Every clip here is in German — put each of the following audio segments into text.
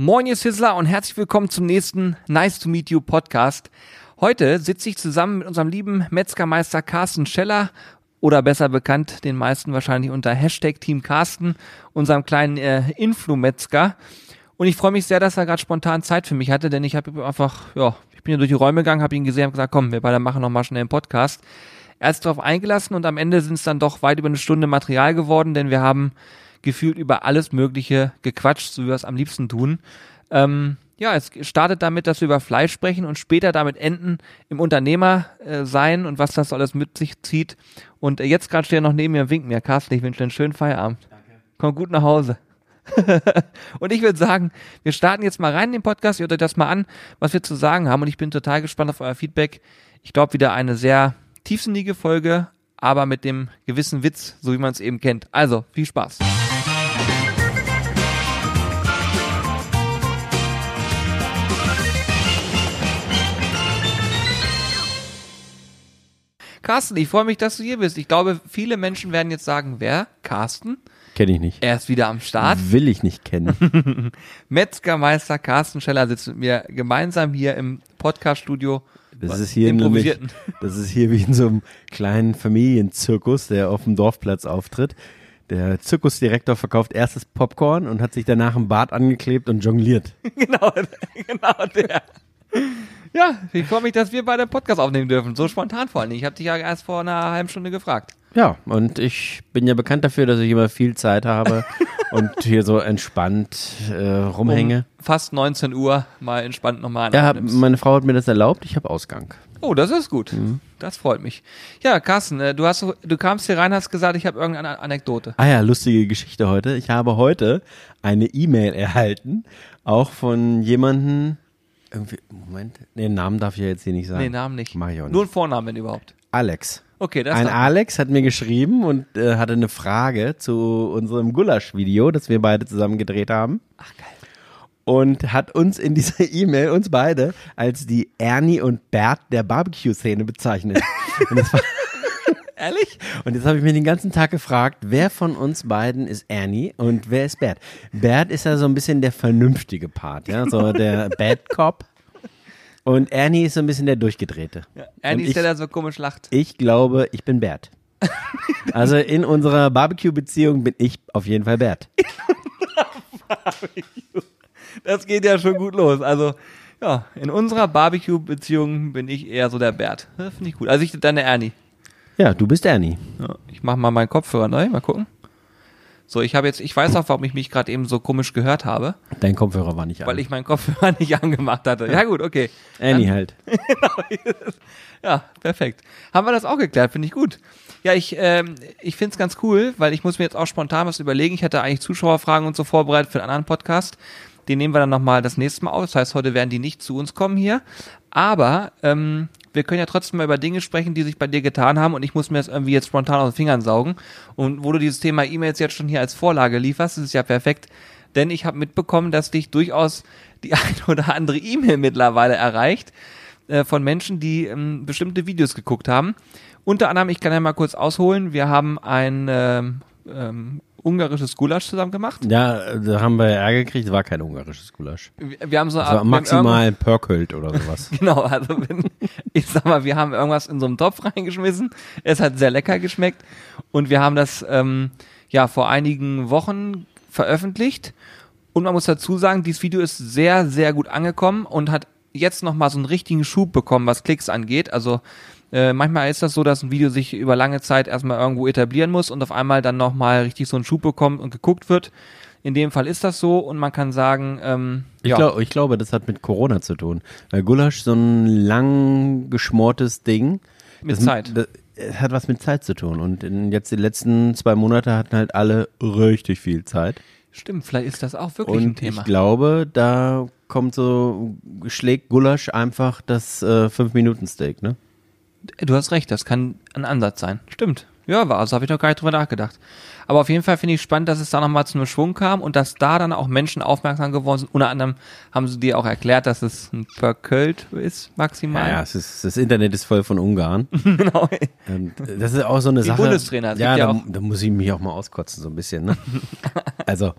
Moin, ihr Sizzler und herzlich willkommen zum nächsten Nice to Meet You Podcast. Heute sitze ich zusammen mit unserem lieben Metzgermeister Carsten Scheller oder besser bekannt den meisten wahrscheinlich unter Hashtag Team Carsten, unserem kleinen äh, Influ-Metzger. Und ich freue mich sehr, dass er gerade spontan Zeit für mich hatte, denn ich habe einfach, ja, ich bin hier durch die Räume gegangen, habe ihn gesehen und gesagt, komm, wir beide machen noch mal schnell einen Podcast. Er sich darauf eingelassen und am Ende sind es dann doch weit über eine Stunde Material geworden, denn wir haben gefühlt über alles Mögliche gequatscht, so wie wir es am liebsten tun. Ähm, ja, es startet damit, dass wir über Fleisch sprechen und später damit enden im Unternehmer äh, sein und was das alles mit sich zieht. Und äh, jetzt gerade steht er noch neben mir und winkt mir. Carsten, ich wünsche dir einen schönen Feierabend. Danke. Komm gut nach Hause. und ich würde sagen, wir starten jetzt mal rein in den Podcast, ihr hört euch das mal an, was wir zu sagen haben und ich bin total gespannt auf euer Feedback. Ich glaube wieder eine sehr tiefsinnige Folge, aber mit dem gewissen Witz, so wie man es eben kennt. Also, viel Spaß. Carsten, ich freue mich, dass du hier bist. Ich glaube, viele Menschen werden jetzt sagen, wer? Carsten? Kenne ich nicht. Er ist wieder am Start. Will ich nicht kennen. Metzgermeister Carsten Scheller sitzt mit mir gemeinsam hier im Podcaststudio. Das ist hier nämlich, das ist hier wie in so einem kleinen Familienzirkus, der auf dem Dorfplatz auftritt. Der Zirkusdirektor verkauft erstes Popcorn und hat sich danach ein Bart angeklebt und jongliert. genau, genau der. Ja, ich freue mich, dass wir beide Podcast aufnehmen dürfen. So spontan vor allem. Ich habe dich ja erst vor einer halben Stunde gefragt. Ja, und ich bin ja bekannt dafür, dass ich immer viel Zeit habe und hier so entspannt äh, rumhänge. Um fast 19 Uhr mal entspannt nochmal Ja, meine Frau hat mir das erlaubt, ich habe Ausgang. Oh, das ist gut. Mhm. Das freut mich. Ja, Carsten, äh, du hast du kamst hier rein, hast gesagt, ich habe irgendeine Anekdote. Ah ja, lustige Geschichte heute. Ich habe heute eine E-Mail erhalten, auch von jemandem, irgendwie, Moment, nee, Namen darf ich ja jetzt hier nicht sagen. Nee, Namen nicht. Mach ich auch nicht. Nur ein Vornamen, wenn überhaupt. Alex. Okay, das Ein Alex hat mir geschrieben und äh, hatte eine Frage zu unserem Gulasch-Video, das wir beide zusammen gedreht haben. Ach, geil. Und hat uns in dieser E-Mail, uns beide, als die Ernie und Bert der Barbecue-Szene bezeichnet. und das war Ehrlich? Und jetzt habe ich mir den ganzen Tag gefragt, wer von uns beiden ist Ernie und wer ist Bert? Bert ist ja so ein bisschen der vernünftige Part, ja, so der Bad Cop. Und Ernie ist so ein bisschen der durchgedrehte. Ja, Ernie ist der, der so komisch lacht. Ich glaube, ich bin Bert. also in unserer Barbecue-Beziehung bin ich auf jeden Fall Bert. das geht ja schon gut los. Also ja, in unserer Barbecue-Beziehung bin ich eher so der Bert. Finde ich gut. Also ich dann der Ernie. Ja, du bist Ernie. Ja, ich mach mal meinen Kopfhörer neu, mal gucken. So, ich habe jetzt, ich weiß auch, warum ich mich gerade eben so komisch gehört habe. Dein Kopfhörer war nicht an. Weil ich meinen Kopfhörer nicht angemacht hatte. Ja gut, okay. Annie Dann, halt. ja, perfekt. Haben wir das auch geklärt, finde ich gut. Ja, ich, ähm, ich finde es ganz cool, weil ich muss mir jetzt auch spontan was überlegen. Ich hatte eigentlich Zuschauerfragen und so vorbereitet für einen anderen Podcast. Den nehmen wir dann nochmal das nächste Mal aus. Das heißt, heute werden die nicht zu uns kommen hier. Aber ähm, wir können ja trotzdem mal über Dinge sprechen, die sich bei dir getan haben und ich muss mir das irgendwie jetzt spontan aus den Fingern saugen. Und wo du dieses Thema E-Mails jetzt schon hier als Vorlage lieferst, ist ja perfekt, denn ich habe mitbekommen, dass dich durchaus die eine oder andere E-Mail mittlerweile erreicht äh, von Menschen, die ähm, bestimmte Videos geguckt haben. Unter anderem, ich kann ja mal kurz ausholen, wir haben ein ähm, ähm, ungarisches Gulasch zusammen gemacht. Ja, da haben wir Ärger gekriegt, war kein ungarisches Gulasch. Wir, wir haben so war maximal Pörkölt oder sowas. genau, also wenn, ich sag mal, wir haben irgendwas in so einem Topf reingeschmissen. Es hat sehr lecker geschmeckt und wir haben das ähm, ja vor einigen Wochen veröffentlicht. Und man muss dazu sagen, dieses Video ist sehr, sehr gut angekommen und hat jetzt nochmal so einen richtigen Schub bekommen, was Klicks angeht. Also äh, manchmal ist das so, dass ein Video sich über lange Zeit erstmal irgendwo etablieren muss und auf einmal dann nochmal richtig so einen Schub bekommt und geguckt wird. In dem Fall ist das so und man kann sagen, ähm, ich, ja. glaub, ich glaube, das hat mit Corona zu tun. Weil Gulasch so ein lang geschmortes Ding. Mit das, Zeit. Das, hat was mit Zeit zu tun. Und in jetzt die letzten zwei Monate hatten halt alle richtig viel Zeit. Stimmt, vielleicht ist das auch wirklich und ein Thema. Ich glaube, da kommt so, schlägt Gulasch einfach das äh, 5-Minuten-Steak, ne? Du hast recht, das kann ein Ansatz sein. Stimmt. Ja, war, also habe ich noch gar nicht drüber nachgedacht. Aber auf jeden Fall finde ich spannend, dass es da nochmal zu einem Schwung kam und dass da dann auch Menschen aufmerksam geworden sind. Unter anderem haben sie dir auch erklärt, dass es ein Verkölt ist, maximal. Ja, ja es ist, das Internet ist voll von Ungarn. genau. Und das ist auch so eine Die Sache. Bundestrainer. Ja, ja da, da, muss ich mich auch mal auskotzen, so ein bisschen. Ne? also,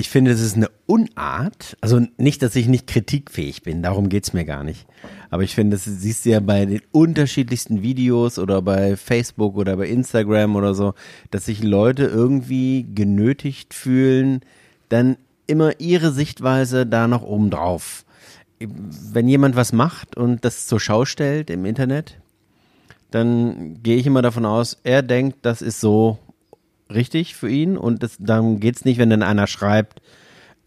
Ich finde, es ist eine Unart. Also nicht, dass ich nicht kritikfähig bin, darum geht's mir gar nicht. Aber ich finde, das siehst du ja bei den unterschiedlichsten Videos oder bei Facebook oder bei Instagram oder so, dass sich Leute irgendwie genötigt fühlen, dann immer ihre Sichtweise da noch oben drauf. Wenn jemand was macht und das zur Schau stellt im Internet, dann gehe ich immer davon aus, er denkt, das ist so richtig für ihn und das, dann geht's nicht, wenn dann einer schreibt,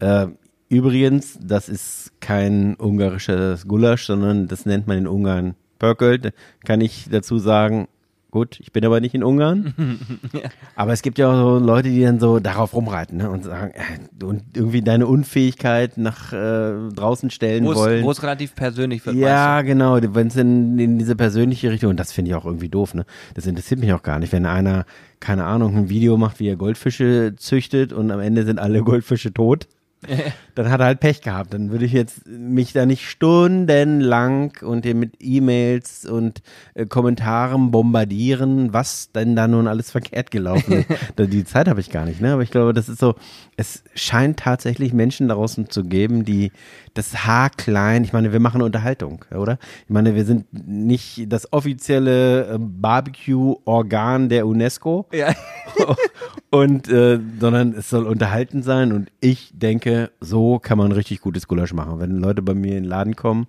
äh, übrigens, das ist kein ungarisches Gulasch, sondern das nennt man in Ungarn Pörkölt. Kann ich dazu sagen, Gut, ich bin aber nicht in Ungarn. ja. Aber es gibt ja auch so Leute, die dann so darauf rumreiten ne, und sagen, äh, und irgendwie deine Unfähigkeit nach äh, draußen stellen wo's, wollen. Wo es relativ persönlich wird. Ja, genau, wenn es in, in diese persönliche Richtung, und das finde ich auch irgendwie doof, ne? Das interessiert mich auch gar nicht, wenn einer, keine Ahnung, ein Video macht, wie er Goldfische züchtet und am Ende sind alle Goldfische tot. dann hat er halt Pech gehabt. Dann würde ich jetzt mich da nicht stundenlang und mit E-Mails und äh, Kommentaren bombardieren, was denn da nun alles verkehrt gelaufen ist. die Zeit habe ich gar nicht, ne? Aber ich glaube, das ist so, es scheint tatsächlich Menschen draußen zu geben, die das Haar klein, ich meine, wir machen Unterhaltung, oder? Ich meine, wir sind nicht das offizielle äh, Barbecue-Organ der UNESCO. Ja. und, äh, sondern es soll unterhalten sein und ich denke, so kann man richtig gutes Gulasch machen. Wenn Leute bei mir in den Laden kommen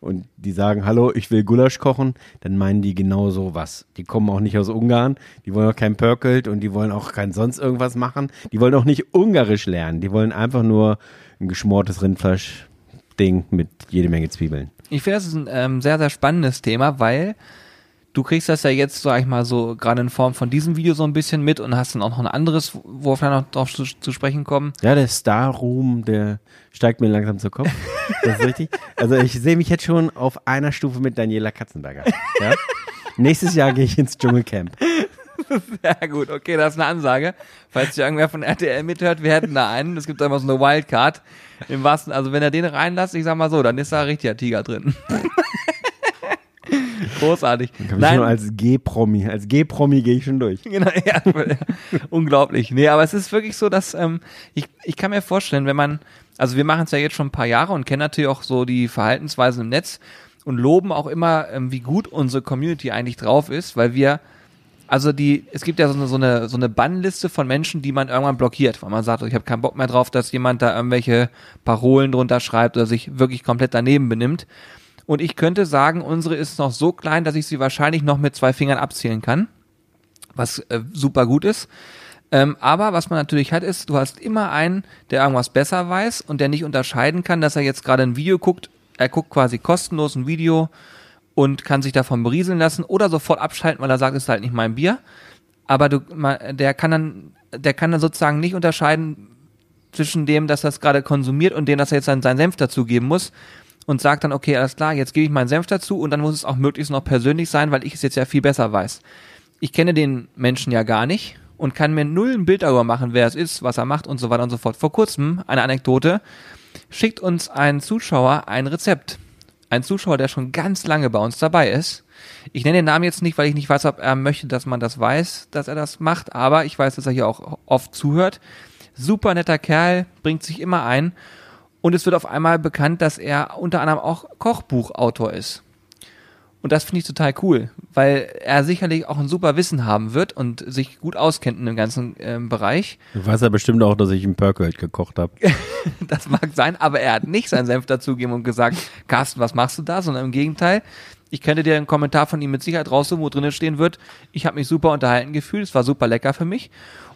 und die sagen, hallo, ich will Gulasch kochen, dann meinen die genau so was. Die kommen auch nicht aus Ungarn, die wollen auch kein Pörkelt und die wollen auch kein sonst irgendwas machen. Die wollen auch nicht Ungarisch lernen, die wollen einfach nur ein geschmortes Rindfleisch-Ding mit jede Menge Zwiebeln. Ich finde, das ist ein ähm, sehr, sehr spannendes Thema, weil du kriegst das ja jetzt, sag ich mal, so gerade in Form von diesem Video so ein bisschen mit und hast dann auch noch ein anderes, worauf wir noch drauf zu, zu sprechen kommen. Ja, der Star-Ruhm, der steigt mir langsam zu Kopf. Das ist richtig. Also ich sehe mich jetzt schon auf einer Stufe mit Daniela Katzenberger. Ja? Nächstes Jahr gehe ich ins Dschungelcamp. Sehr gut, okay, das ist eine Ansage. Falls sich irgendwer von RTL mithört, wir hätten da einen. Es gibt einfach so eine Wildcard. Im wahrsten, also wenn er den reinlässt, ich sag mal so, dann ist da richtiger Tiger drin. Großartig. Kann Nein. Schon als G-Promi, als G-Promi gehe ich schon durch. Genau, ja, unglaublich. Nee, aber es ist wirklich so, dass ähm, ich, ich kann mir vorstellen, wenn man, also wir machen es ja jetzt schon ein paar Jahre und kennen natürlich auch so die Verhaltensweisen im Netz und loben auch immer, ähm, wie gut unsere Community eigentlich drauf ist, weil wir also die, es gibt ja so eine, so eine, so eine Bannliste von Menschen, die man irgendwann blockiert, weil man sagt, ich habe keinen Bock mehr drauf, dass jemand da irgendwelche Parolen drunter schreibt oder sich wirklich komplett daneben benimmt. Und ich könnte sagen, unsere ist noch so klein, dass ich sie wahrscheinlich noch mit zwei Fingern abzählen kann. Was äh, super gut ist. Ähm, aber was man natürlich hat, ist, du hast immer einen, der irgendwas besser weiß und der nicht unterscheiden kann, dass er jetzt gerade ein Video guckt. Er guckt quasi kostenlos ein Video und kann sich davon berieseln lassen oder sofort abschalten, weil er sagt, es ist halt nicht mein Bier. Aber du, der kann dann, der kann dann sozusagen nicht unterscheiden zwischen dem, dass er es gerade konsumiert und dem, dass er jetzt seinen, seinen Senf dazugeben muss und sagt dann, okay, alles klar, jetzt gebe ich meinen Senf dazu und dann muss es auch möglichst noch persönlich sein, weil ich es jetzt ja viel besser weiß. Ich kenne den Menschen ja gar nicht und kann mir null ein Bild darüber machen, wer es ist, was er macht und so weiter und so fort. Vor kurzem, eine Anekdote, schickt uns ein Zuschauer ein Rezept. Ein Zuschauer, der schon ganz lange bei uns dabei ist. Ich nenne den Namen jetzt nicht, weil ich nicht weiß, ob er möchte, dass man das weiß, dass er das macht, aber ich weiß, dass er hier auch oft zuhört. Super netter Kerl, bringt sich immer ein und es wird auf einmal bekannt, dass er unter anderem auch Kochbuchautor ist. Und das finde ich total cool, weil er sicherlich auch ein super Wissen haben wird und sich gut auskennt in dem ganzen äh, Bereich. Du weißt ja bestimmt auch, dass ich im Perkelt gekocht habe. das mag sein, aber er hat nicht seinen Senf dazugegeben und gesagt, Carsten, was machst du da? Sondern im Gegenteil, ich könnte dir einen Kommentar von ihm mit Sicherheit raussuchen, wo drinnen stehen wird, ich habe mich super unterhalten gefühlt, es war super lecker für mich.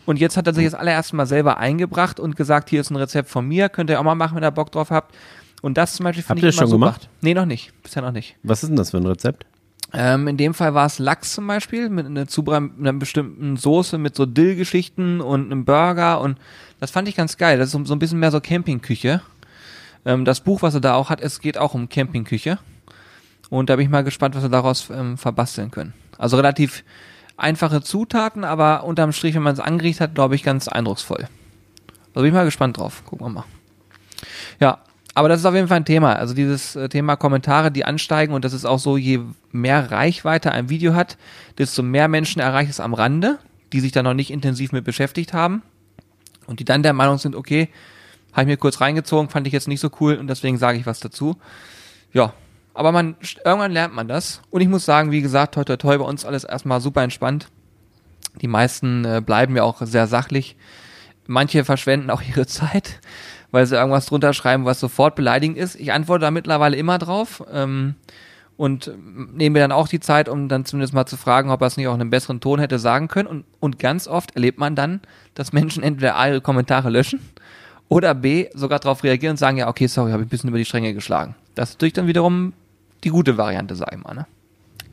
Und jetzt hat er sich das allererste Mal selber eingebracht und gesagt, hier ist ein Rezept von mir, könnt ihr auch mal machen, wenn ihr Bock drauf habt. Und das zum Beispiel finde ich immer schon super. gemacht? Nee, noch nicht. Bisher noch nicht. Was ist denn das für ein Rezept? Ähm, in dem Fall war es Lachs zum Beispiel mit einer, Zubereitung, einer bestimmten Soße mit so Dill-Geschichten und einem Burger und das fand ich ganz geil. Das ist so, so ein bisschen mehr so Campingküche. Ähm, das Buch, was er da auch hat, es geht auch um Campingküche. Und da bin ich mal gespannt, was wir daraus ähm, verbasteln können. Also relativ einfache Zutaten, aber unterm Strich, wenn man es angerichtet hat, glaube ich, ganz eindrucksvoll. Also bin ich mal gespannt drauf. Gucken wir mal. Ja, aber das ist auf jeden Fall ein Thema. Also dieses äh, Thema Kommentare, die ansteigen und das ist auch so, je mehr Reichweite ein Video hat, desto mehr Menschen erreicht es am Rande, die sich da noch nicht intensiv mit beschäftigt haben und die dann der Meinung sind, okay, Habe ich mir kurz reingezogen, fand ich jetzt nicht so cool und deswegen sage ich was dazu. Ja, aber man irgendwann lernt man das. Und ich muss sagen, wie gesagt, toi toi toi, bei uns alles erstmal super entspannt. Die meisten äh, bleiben ja auch sehr sachlich. Manche verschwenden auch ihre Zeit, weil sie irgendwas drunter schreiben, was sofort beleidigend ist. Ich antworte da mittlerweile immer drauf. Ähm, und nehme mir dann auch die Zeit, um dann zumindest mal zu fragen, ob er es nicht auch in einem besseren Ton hätte sagen können. Und, und ganz oft erlebt man dann, dass Menschen entweder A, ihre Kommentare löschen oder B, sogar darauf reagieren und sagen, ja, okay, sorry, habe ich ein bisschen über die Stränge geschlagen. Das ist natürlich dann wiederum die gute Variante, sag ich mal. Ne?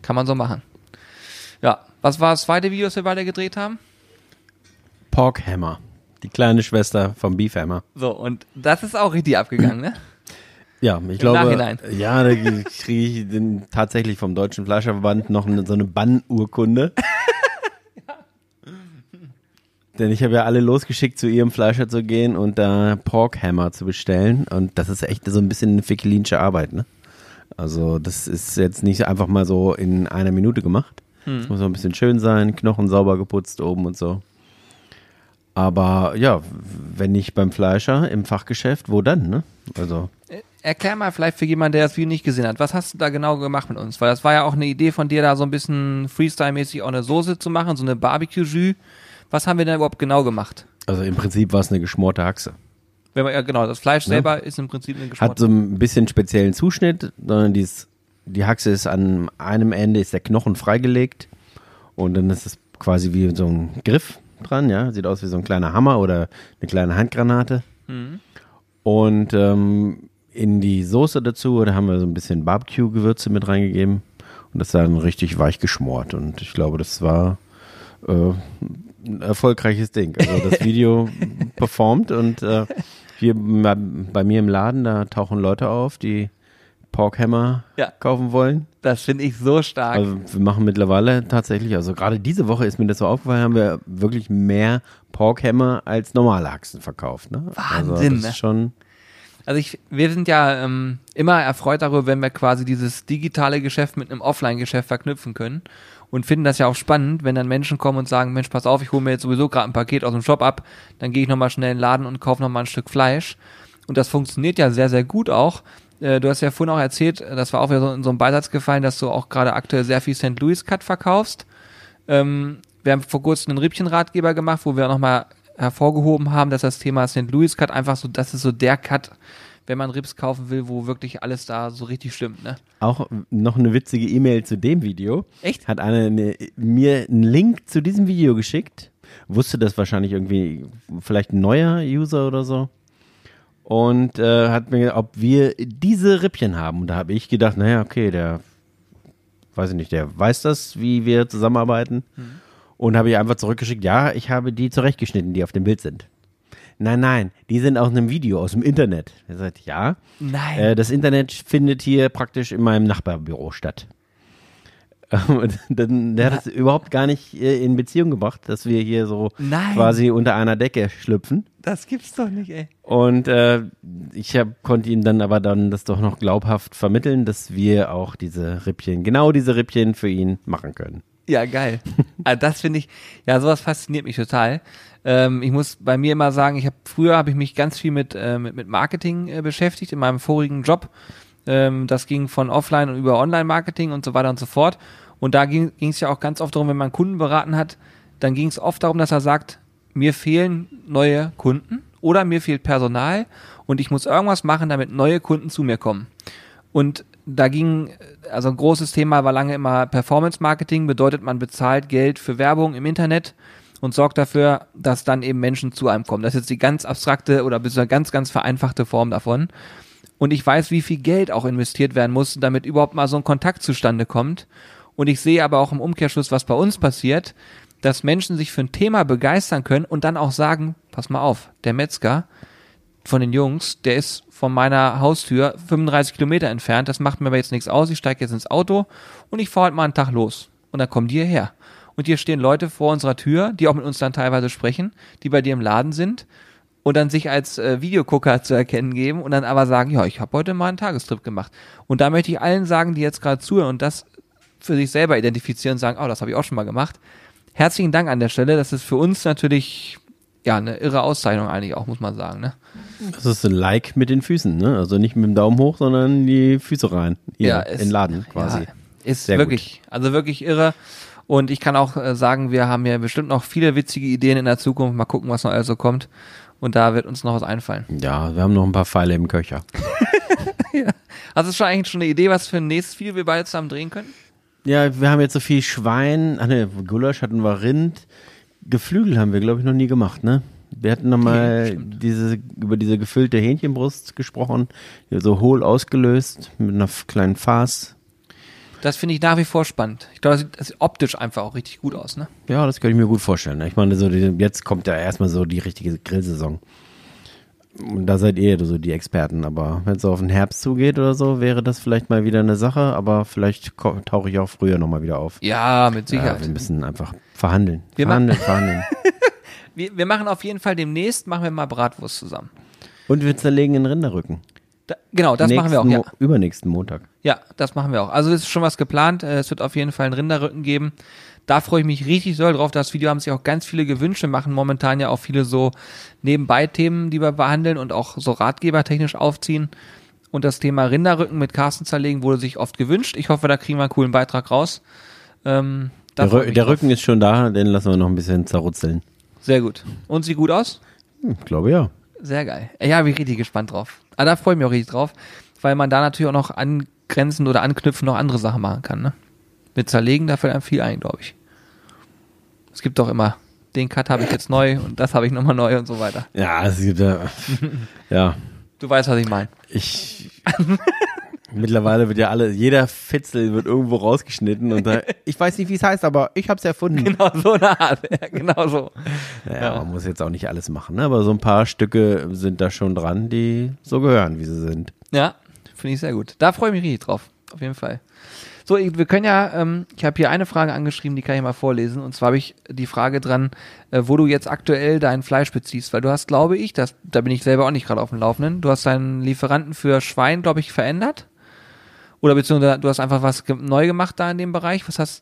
Kann man so machen. Ja, was war das zweite Video, das wir weiter gedreht haben? Pork Hammer. Die kleine Schwester vom Beef Hammer. So, und das ist auch richtig abgegangen, ne? Ja, ich Im glaube, Nachhinein. ja, da kriege ich den, tatsächlich vom Deutschen Fleischerverband noch eine, so eine Bannurkunde. Denn ich habe ja alle losgeschickt, zu ihrem Fleischer zu gehen und da Porkhammer zu bestellen. Und das ist echt so ein bisschen eine fikelinische Arbeit, ne? Also, das ist jetzt nicht einfach mal so in einer Minute gemacht. Es muss auch ein bisschen schön sein, Knochen sauber geputzt oben und so. Aber ja, wenn nicht beim Fleischer, im Fachgeschäft, wo dann, ne? Also, Erklär mal vielleicht für jemanden, der das Video nicht gesehen hat, was hast du da genau gemacht mit uns? Weil das war ja auch eine Idee von dir, da so ein bisschen Freestyle-mäßig auch eine Soße zu machen, so eine Barbecue-Jus. Was haben wir denn überhaupt genau gemacht? also im Prinzip war es eine geschmorte Haxe. Wenn man, ja genau, das Fleisch Ja. selber ist im Prinzip eine Hat geschmorte. so ein bisschen speziellen Zuschnitt, sondern dies, die Haxe ist an einem Ende ist der Knochen freigelegt und dann ist es quasi wie so ein Griff dran, ja, sieht aus wie so ein kleiner Hammer oder eine kleine Handgranate. Mhm. Und ähm, in die Soße dazu, da haben wir so ein bisschen Barbecue-Gewürze mit reingegeben und das dann richtig weich geschmort und ich glaube, das war äh, ein erfolgreiches Ding. Also das Video performt und äh, hier bei bei mir im Laden, da tauchen Leute auf, die Porkhammer Ja. kaufen wollen. Das finde ich so stark. Also wir machen mittlerweile tatsächlich, also gerade diese Woche ist mir das so aufgefallen, haben wir wirklich mehr Porkhammer als normale Haxen verkauft. Ne? also Wahnsinn, das ne? ist schon Also ich, wir sind ja ähm, immer erfreut darüber, wenn wir quasi dieses digitale Geschäft mit einem Offline-Geschäft verknüpfen können und finden das ja auch spannend, wenn dann Menschen kommen und sagen, Mensch, pass auf, ich hole mir jetzt sowieso gerade ein Paket aus dem Shop ab, dann gehe ich nochmal schnell in den Laden und kaufe nochmal ein Stück Fleisch. Und das funktioniert ja sehr, sehr gut auch. Äh, Du hast ja vorhin auch erzählt, äh, das war auch wieder so in so einem Beisatz gefallen, dass du auch gerade aktuell sehr viel St. Louis Cut verkaufst. Ähm, wir haben vor kurzem einen Rippchenratgeber gemacht, wo wir nochmal hervorgehoben haben, dass das Thema St. Louis Cut einfach so, das ist so der Cut, wenn man Rips kaufen will, wo wirklich alles da so richtig stimmt, ne? auch noch eine witzige E-Mail zu dem Video. Echt? Hat einer eine, mir einen Link zu diesem Video geschickt. Wusste das wahrscheinlich irgendwie, vielleicht ein neuer User oder so. Und äh, hat mir, ob wir diese Rippchen haben. Und da habe ich gedacht, naja, okay, der, weiß ich nicht, der weiß das, wie wir zusammenarbeiten. Und habe ich einfach zurückgeschickt, ja, ich habe die zurechtgeschnitten, die auf dem Bild sind. Nein, nein, die sind aus einem Video, aus dem Internet. Er sagt, ja. Nein. Äh, das Internet findet hier praktisch in meinem Nachbarbüro statt. Und dann, der hat es überhaupt gar nicht äh, in Beziehung gebracht, dass wir hier so Nein. quasi unter einer Decke schlüpfen. das gibt's doch nicht, ey. Und äh, ich hab, konnte ihm dann aber dann das doch noch glaubhaft vermitteln, dass wir auch diese Rippchen, genau diese Rippchen für ihn machen können. Ja, geil. also das finde ich, ja, sowas fasziniert mich total. Ähm, ich muss bei mir immer sagen, ich habe früher habe ich mich ganz viel mit, äh, mit, mit Marketing äh, beschäftigt in meinem vorigen Job. Ähm, das ging von Offline und über Online-Marketing und so weiter und so fort. Und da ging es ja auch ganz oft darum, wenn man Kunden beraten hat, dann ging es oft darum, dass er sagt, mir fehlen neue Kunden oder mir fehlt Personal und ich muss irgendwas machen, damit neue Kunden zu mir kommen. Und da ging, also ein großes Thema war lange immer Performance Marketing, bedeutet man bezahlt Geld für Werbung im Internet und sorgt dafür, dass dann eben Menschen zu einem kommen. Das ist jetzt die ganz abstrakte oder bis ganz, ganz vereinfachte Form davon. Und ich weiß, wie viel Geld auch investiert werden muss, damit überhaupt mal so ein Kontakt zustande kommt. Und ich sehe aber auch im Umkehrschluss, was bei uns passiert, dass Menschen sich für ein Thema begeistern können und dann auch sagen, pass mal auf, der Metzger von den Jungs, der ist von meiner Haustür 35 Kilometer entfernt, das macht mir aber jetzt nichts aus, ich steige jetzt ins Auto und ich fahre halt mal einen Tag los. Und dann kommen die hierher. Und hier stehen Leute vor unserer Tür, die auch mit uns dann teilweise sprechen, die bei dir im Laden sind und dann sich als äh, Videogucker zu erkennen geben und dann aber sagen, ja, ich habe heute mal einen Tagestrip gemacht. Und da möchte ich allen sagen, die jetzt gerade zuhören und das für sich selber identifizieren und sagen, oh, das habe ich auch schon mal gemacht. Herzlichen Dank an der Stelle. Das ist für uns natürlich ja, eine irre Auszeichnung eigentlich auch, muss man sagen. Ne? Das ist ein Like mit den Füßen, ne? Also nicht mit dem Daumen hoch, sondern die Füße rein. Hier, Ja, in ist- den Laden quasi. Ja, ist Sehr wirklich, also wirklich irre. Und ich kann auch äh, sagen, wir haben ja bestimmt noch viele witzige Ideen in der Zukunft. Mal gucken, was noch alles so kommt. Und da wird uns noch was einfallen. Ja, wir haben noch ein paar Pfeile im Köcher. Hast du schon eigentlich schon eine Idee, was für ein nächstes Video wir beide zusammen drehen können? Ja, wir haben jetzt so viel Schwein. Ach ne, Gulasch hatten wir Rind. Geflügel haben wir, glaube ich, noch nie gemacht, ne? Wir hatten noch mal stimmt. diese, über diese gefüllte Hähnchenbrust gesprochen, die so hohl ausgelöst, mit einer kleinen Farce. Das finde ich nach wie vor spannend. Ich glaube, das sieht, das sieht optisch einfach auch richtig gut aus, ne? Ja, das könnte ich mir gut vorstellen. ne? Ich meine, so die, jetzt kommt ja erstmal so die richtige Grillsaison. Und da seid ihr so die Experten. Aber wenn es so auf den Herbst zugeht oder so, wäre das vielleicht mal wieder eine Sache. Aber vielleicht tauche ich auch früher nochmal wieder auf. Ja, mit Ja, Sicherheit. wir müssen einfach verhandeln. Wir verhandeln, verhandeln. wir, wir machen auf jeden Fall demnächst, machen wir mal Bratwurst zusammen. Und wir zerlegen den Rinderrücken. Da, genau, das machen wir auch, Nächsten ja. Mo- Übernächsten Montag. Ja, das machen wir auch. Also es ist schon was geplant. Äh, Es wird auf jeden Fall einen Rinderrücken geben. Da freue ich mich richtig doll drauf. Das Video haben sich auch ganz viele gewünscht. Wir machen momentan ja auch viele so Nebenbei-Themen, die wir behandeln und auch so ratgebertechnisch aufziehen. Und das Thema Rinderrücken mit Carsten zerlegen wurde sich oft gewünscht. Ich hoffe, da kriegen wir einen coolen Beitrag raus. Ähm, Der, Rü der. Rücken ist schon da, den lassen wir noch ein bisschen zerrutzeln. Sehr gut. Und sieht gut aus? Hm, ich glaube ja. Sehr geil. Ja, bin ich richtig gespannt drauf. Aber da freue ich mich auch richtig drauf, weil man da natürlich auch noch angrenzend oder anknüpfend noch andere Sachen machen kann. Ne? Mit Zerlegen, da fällt einem viel ein, glaube ich. Es gibt doch immer, den Cut habe ich jetzt neu und das habe ich nochmal neu und so weiter. Ja, es gibt ja. ja, Du weißt, was ich meine. ich. Mittlerweile wird ja alle, jeder Fitzel wird irgendwo rausgeschnitten und da, ich weiß nicht, wie es heißt, aber ich habe es erfunden. Genau so eine Art. Ja, genau so. Naja, man muss jetzt auch nicht alles machen, ne? aber so ein paar Stücke sind da schon dran, die so gehören, wie sie sind. Ja, finde ich sehr gut. Da freue ich mich richtig drauf. Auf jeden Fall. So, ich- wir können ja, ähm, ich habe hier eine Frage angeschrieben, die kann ich mal vorlesen. Und zwar habe ich die Frage dran, äh, wo du jetzt aktuell dein Fleisch beziehst. Weil du hast, glaube ich, das, da bin ich selber auch nicht gerade auf dem Laufenden, du hast deinen Lieferanten für Schwein, glaube ich, verändert. Oder beziehungsweise du hast einfach was ge neu gemacht da in dem Bereich. Was hast,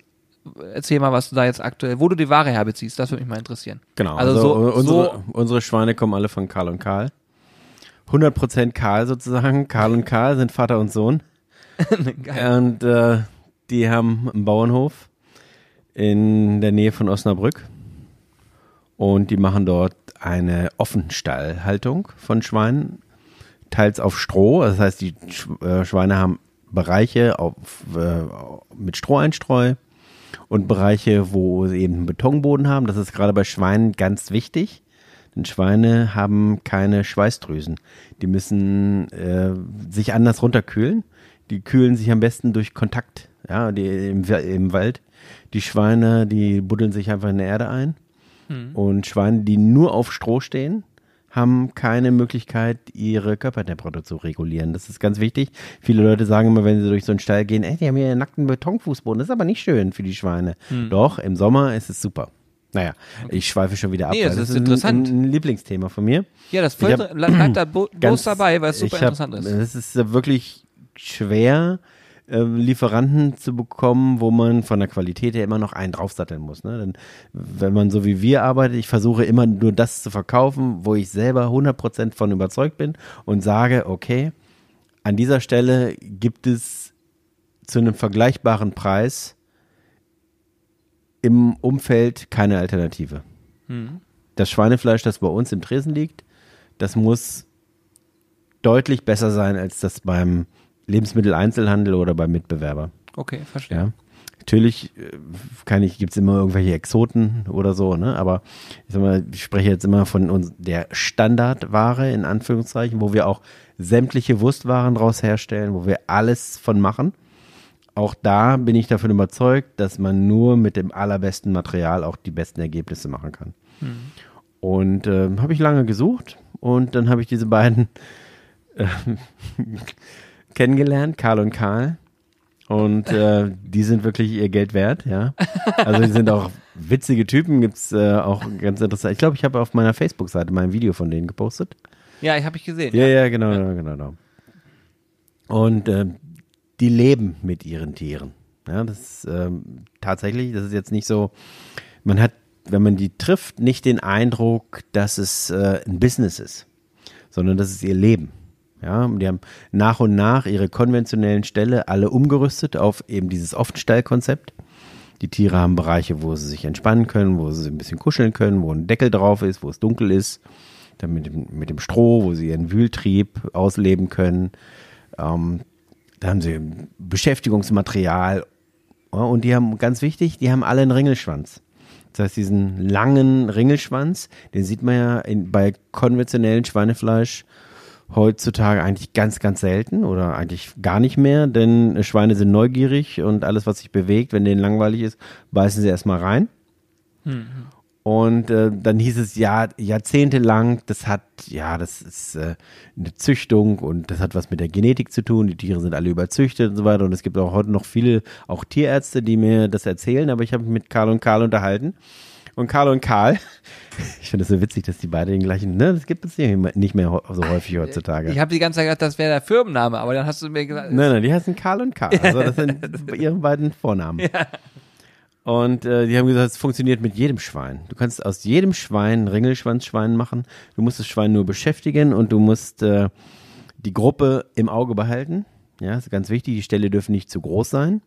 erzähl mal, was du da jetzt aktuell, wo du die Ware herbeziehst. Das würde mich mal interessieren. Genau, Also also, so- unsere, so- unsere Schweine kommen alle von Karl und Karl. 100% Karl sozusagen. Karl und Karl sind Vater und Sohn. Und äh, die haben einen Bauernhof in der Nähe von Osnabrück. Und die machen dort eine Offenstallhaltung von Schweinen, teils auf Stroh. Das heißt, die äh, Schweine haben Bereiche auf, äh, mit Stroheinstreu und Bereiche, wo sie eben einen Betonboden haben. Das ist gerade bei Schweinen ganz wichtig. Denn Schweine haben keine Schweißdrüsen. Die müssen äh, sich anders runterkühlen. Die kühlen sich am besten durch Kontakt, ja, die im, im Wald. Die Schweine, die buddeln sich einfach in der Erde ein. Und Schweine, die nur auf Stroh stehen, haben keine Möglichkeit, ihre Körpertemperatur zu regulieren. Das ist ganz wichtig. Viele Leute sagen immer, wenn sie durch so einen Stall gehen, ey, die haben hier einen nackten Betonfußboden. Das ist aber nicht schön für die Schweine. Doch, im Sommer ist es super. Naja, ich schweife schon wieder ab. Nee, weil das ist ein- interessant. Ein, ein Lieblingsthema von mir. Ja, das voll, hab bleibt da bloß Ganz- dabei, weil es super hab- interessant ist. Es ist wirklich schwer, ähm, Lieferanten zu bekommen, wo man von der Qualität her immer noch einen draufsatteln muss. Ne? Denn wenn man so wie wir arbeitet, ich versuche immer nur das zu verkaufen, wo ich selber 100% von überzeugt bin und sage, okay, an dieser Stelle gibt es zu einem vergleichbaren Preis im Umfeld keine Alternative. Das Schweinefleisch, das bei uns im Tresen liegt, das muss deutlich besser sein als das beim Lebensmitteleinzelhandel oder beim Mitbewerber. Okay, verstehe. Ja. Natürlich äh, kann ich, gibt es immer irgendwelche Exoten oder so, ne? Aber ich mal, ich spreche jetzt immer von uns, der Standardware in Anführungszeichen, wo wir auch sämtliche Wurstwaren draus herstellen, wo wir alles von machen. Auch da bin ich davon überzeugt, dass man nur mit dem allerbesten Material auch die besten Ergebnisse machen kann. Und ähm, habe ich lange gesucht und dann habe ich diese beiden äh, kennengelernt, Karl und Karl. Und äh, die sind wirklich ihr Geld wert, ja. Also die sind auch witzige Typen, gibt's äh, auch ganz interessant. Ich glaube, ich habe auf meiner Facebook-Seite mal ein Video von denen gepostet. Ja, ich habe ich gesehen. Ja, ja, genau, genau, genau. genau. Und äh, die leben mit ihren Tieren. Ja, das ist ähm, tatsächlich, das ist jetzt nicht so, man hat wenn man die trifft, nicht den Eindruck, dass es äh, ein Business ist, sondern das ist ihr Leben. Ja, die haben nach und nach ihre konventionellen Ställe alle umgerüstet auf eben dieses Offenstallkonzept. Die Tiere haben Bereiche, wo sie sich entspannen können, wo sie ein bisschen kuscheln können, wo ein Deckel drauf ist, wo es dunkel ist. Dann mit dem, mit dem Stroh, wo sie ihren Wühltrieb ausleben können. Ähm, da haben sie Beschäftigungsmaterial. Und die haben, ganz wichtig, die haben alle einen Ringelschwanz. Das heißt, diesen langen Ringelschwanz, den sieht man ja in, bei konventionellen Schweinefleisch heutzutage eigentlich ganz, ganz selten oder eigentlich gar nicht mehr, denn Schweine sind neugierig und alles, was sich bewegt, wenn denen langweilig ist, beißen sie erstmal rein. Mhm. Und äh, dann hieß es ja jahrzehntelang, das hat, ja, das ist äh, eine Züchtung und das hat was mit der Genetik zu tun. Die Tiere sind alle überzüchtet und so weiter. Und es gibt auch heute noch viele, auch Tierärzte, die mir das erzählen. Aber ich habe mich mit Karl und Karl unterhalten. Und Karl und Karl, ich finde es so witzig, dass die beide den gleichen, ne, das gibt es nicht mehr so häufig heutzutage. Ich habe die ganze Zeit gedacht, das wäre der Firmenname, aber dann hast du mir gesagt. Nein, nein, die heißen Karl und Karl. Also das sind ihre beiden Vornamen. Ja. Und äh, die haben gesagt, es funktioniert mit jedem Schwein. Du kannst aus jedem Schwein ein Ringelschwanzschwein machen. Du musst das Schwein nur beschäftigen und du musst äh, die Gruppe im Auge behalten. Ja, ist ganz wichtig. Die Ställe dürfen nicht zu groß sein.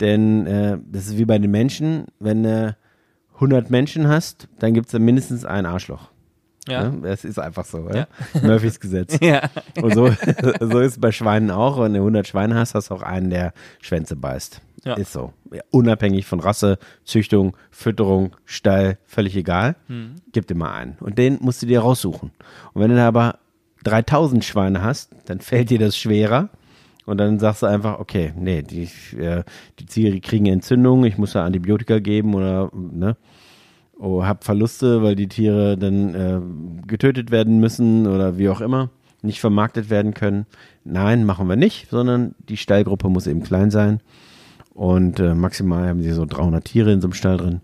Denn äh, das ist wie bei den Menschen. Wenn du äh, 100 Menschen hast, dann gibt es da mindestens ein Arschloch. Ja. ja. Das ist einfach so. Ja? ja. Murphys Gesetz. ja. Und so, so ist es bei Schweinen auch. Wenn du 100 Schweine hast, hast du auch einen, der Schwänze beißt. Ja. Ist so. Unabhängig von Rasse, Züchtung, Fütterung, Stall, völlig egal. Hm. Gib dir einen. Und den musst du dir raussuchen. Und wenn du da aber 3000 Schweine hast, dann fällt dir das schwerer. Und dann sagst du einfach, okay, nee, die, äh, die Tiere kriegen Entzündungen, ich muss da Antibiotika geben oder, ne? Oh, hab Verluste, weil die Tiere dann äh, getötet werden müssen oder wie auch immer, nicht vermarktet werden können. Nein, machen wir nicht, sondern die Stallgruppe muss eben klein sein. Und äh, maximal haben sie so 300 Tiere in so einem Stall drin.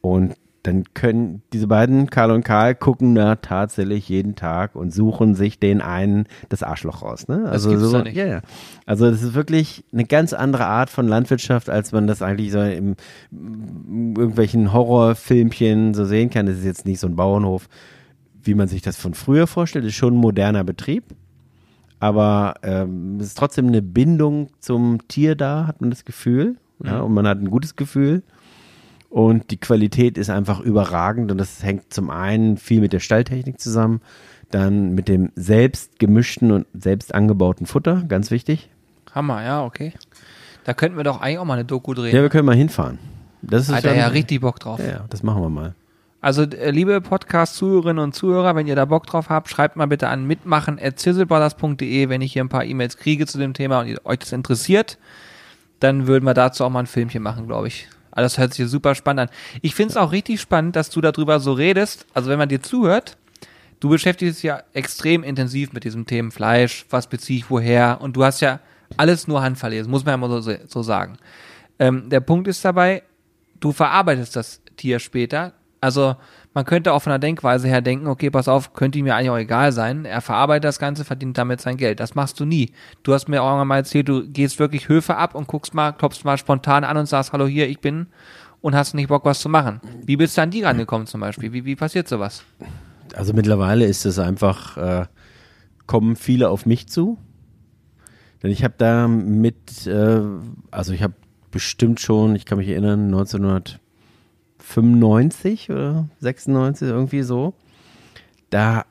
Und dann können diese beiden, Karl und Karl, gucken da tatsächlich jeden Tag und suchen sich den einen das Arschloch raus. Ne? Also das so, da nicht. Ja, ja. Also das ist wirklich eine ganz andere Art von Landwirtschaft, als man das eigentlich so in irgendwelchen Horrorfilmchen so sehen kann. Das ist jetzt nicht so ein Bauernhof, wie man sich das von früher vorstellt. Das ist schon ein moderner Betrieb aber ähm, es ist trotzdem eine Bindung zum Tier da, hat man das Gefühl. Ja, mhm. und man hat ein gutes Gefühl. Und die Qualität ist einfach überragend und das hängt zum einen viel mit der Stalltechnik zusammen, dann mit dem selbst gemischten und selbst angebauten Futter, ganz wichtig. Hammer, ja, okay. Da könnten wir doch eigentlich auch mal eine Doku drehen. Ja, wir können mal hinfahren. Das ist Hat er ja richtig Bock drauf. Ja, das machen wir mal. Also, äh, liebe Podcast-Zuhörerinnen und Zuhörer, wenn ihr da Bock drauf habt, schreibt mal bitte an mitmachen.zizzlebrothers.de, wenn ich hier ein paar E-Mails kriege zu dem Thema und euch das interessiert, dann würden wir dazu auch mal ein Filmchen machen, glaube ich. Also das hört sich super spannend an. Ich finde es auch richtig spannend, dass du darüber so redest. Also wenn man dir zuhört, du beschäftigst dich ja extrem intensiv mit diesem Themen Fleisch, was beziehe ich woher und du hast ja alles nur handverlesen, muss man ja mal so, so sagen. Ähm, der Punkt ist dabei, du verarbeitest das Tier später, also man könnte auch von der Denkweise her denken, okay, pass auf, könnte ihm ja eigentlich auch egal sein. Er verarbeitet das Ganze, verdient damit sein Geld. Das machst du nie. Du hast mir auch mal erzählt, du gehst wirklich Höfe ab und guckst mal, klopfst mal spontan an und sagst, hallo hier, ich bin und hast nicht Bock, was zu machen. Wie bist du an die rangekommen zum Beispiel? Wie, wie passiert sowas? Also mittlerweile ist es einfach, äh, kommen viele auf mich zu. Denn ich habe da mit, äh, also ich habe bestimmt schon, ich kann mich erinnern, 1900 95 oder 96, irgendwie so. Da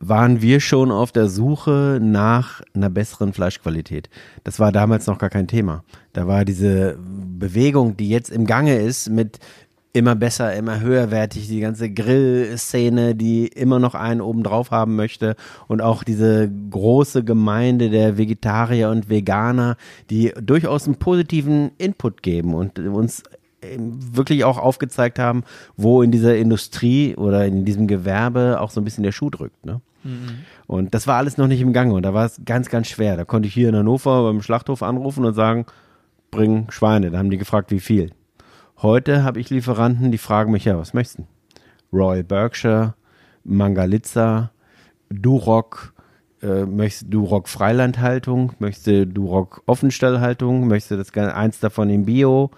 waren wir schon auf der Suche nach einer besseren Fleischqualität. Das war damals noch gar kein Thema. Da war diese Bewegung, die jetzt im Gange ist, mit immer besser, immer höherwertig, die ganze Grillszene, die immer noch einen oben drauf haben möchte und auch diese große Gemeinde der Vegetarier und Veganer, die durchaus einen positiven Input geben und uns wirklich auch aufgezeigt haben, wo in dieser Industrie oder in diesem Gewerbe auch so ein bisschen der Schuh drückt. Ne? Mhm. Und das war alles noch nicht im Gange und da war es ganz, ganz schwer. Da konnte ich hier in Hannover beim Schlachthof anrufen und sagen, bring Schweine. Da haben die gefragt, wie viel. Heute habe ich Lieferanten, die fragen mich, ja, was möchtest du? Royal Berkshire, Mangalitza, Duroc, äh, möchtest du Duroc Freilandhaltung, möchtest du Duroc Offenstallhaltung, möchtest du das eins davon in Bio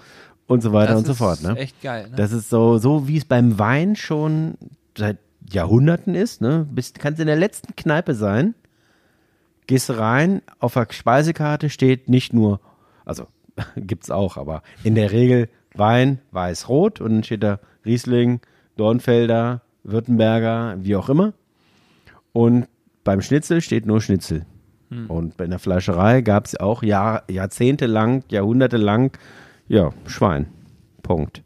und so weiter das und so fort. Ne? echt geil. Ne? Das ist so, so wie es beim Wein schon seit Jahrhunderten ist. Ne? Bist, kannst in der letzten Kneipe sein, gehst rein, auf der Speisekarte steht nicht nur, also gibt's auch, aber in der Regel Wein, weiß-rot und dann steht da Riesling, Dornfelder, Württemberger, wie auch immer. Und beim Schnitzel steht nur Schnitzel. Und bei der Fleischerei gab es auch Jahr, jahrzehntelang, jahrhundertelang, ja, Schwein. Punkt.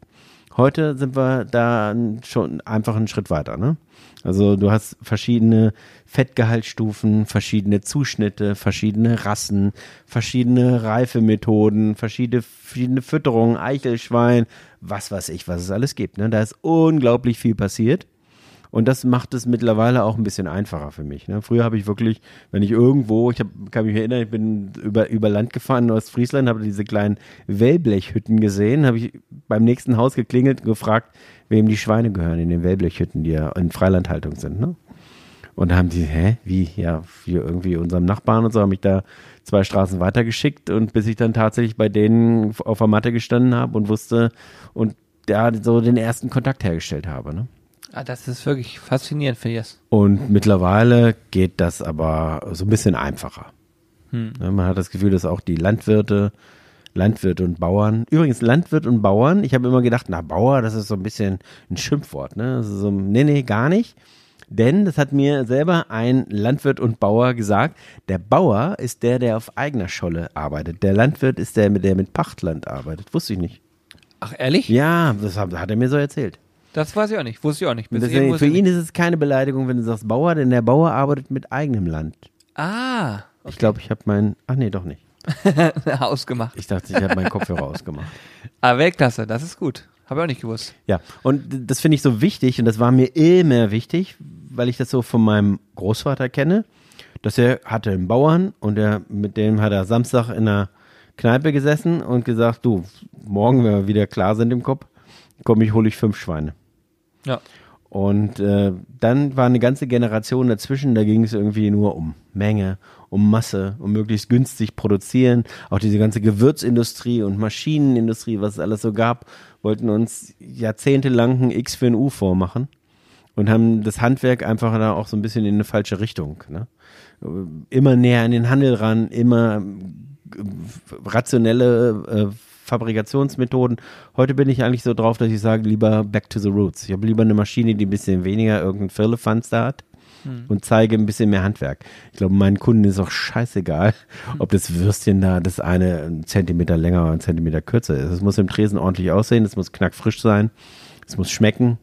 Heute sind wir da schon einfach einen Schritt weiter, ne? Also du hast verschiedene Fettgehaltsstufen, verschiedene Zuschnitte, verschiedene Rassen, verschiedene Reifemethoden, verschiedene, verschiedene Fütterungen, Eichelschwein, was weiß ich, was es alles gibt. Ne? Da ist unglaublich viel passiert. Und das macht es mittlerweile auch ein bisschen einfacher für mich. Ne? Früher habe ich wirklich, wenn ich irgendwo, ich hab, kann mich erinnern, ich bin über, über Land gefahren in Ostfriesland, habe diese kleinen Wellblechhütten gesehen, habe ich beim nächsten Haus geklingelt und gefragt, wem die Schweine gehören in den Wellblechhütten, die ja in Freilandhaltung sind. Ne? Und da haben die, hä, wie, ja, wir irgendwie unserem Nachbarn und so, haben mich da zwei Straßen weitergeschickt und bis ich dann tatsächlich bei denen auf der Matte gestanden habe und wusste und da so den ersten Kontakt hergestellt habe. Ne? Ah, das ist wirklich faszinierend, finde ich das. Und mittlerweile geht das aber so ein bisschen einfacher. Hm. Man hat das Gefühl, dass auch die Landwirte, Landwirte und Bauern, übrigens Landwirt und Bauern, ich habe immer gedacht, na Bauer, das ist so ein bisschen ein Schimpfwort. Ne? Das ist so, nee, nee, gar nicht. Denn, das hat mir selber ein Landwirt und Bauer gesagt, der Bauer ist der, der auf eigener Scholle arbeitet. Der Landwirt ist der, der mit Pachtland arbeitet. Wusste ich nicht. Ach, ehrlich? Ja, das hat er mir so erzählt. Das weiß ich auch nicht. Wusste ich auch nicht. Deswegen, für ihn ist es keine Beleidigung, wenn du sagst Bauer, denn der Bauer arbeitet mit eigenem Land. Ah, Ich glaube, ich habe meinen. Ach nee, doch nicht. ausgemacht. Ich dachte, ich habe meinen Kopfhörer ausgemacht. Ah, Weltklasse, das ist gut. Habe ich auch nicht gewusst. Ja, und das finde ich so wichtig und das war mir immer wichtig, weil ich das so von meinem Großvater kenne, dass er hatte einen Bauern und er, mit dem hat er Samstag in einer Kneipe gesessen und gesagt, du, morgen, wenn wir wieder klar sind im Kopf, komm ich, hole ich fünf Schweine. Ja. Und äh, dann war eine ganze Generation dazwischen, da ging es irgendwie nur um Menge, um Masse, um möglichst günstig produzieren. Auch diese ganze Gewürzindustrie und Maschinenindustrie, was es alles so gab, wollten uns jahrzehntelang ein X für ein U vormachen und haben das Handwerk einfach da auch so ein bisschen in eine falsche Richtung. Ne? Immer näher an den Handel ran, immer äh, rationelle äh, Fabrikationsmethoden. Heute bin ich eigentlich so drauf, dass ich sage, lieber back to the roots. Ich habe lieber eine Maschine, die ein bisschen weniger irgendein Firlefanz da hat und zeige ein bisschen mehr Handwerk. Ich glaube, meinen Kunden ist auch scheißegal, ob das Würstchen da das eine einen Zentimeter länger oder einen Zentimeter kürzer ist. Es muss im Tresen ordentlich aussehen, es muss knackfrisch sein, es muss schmecken.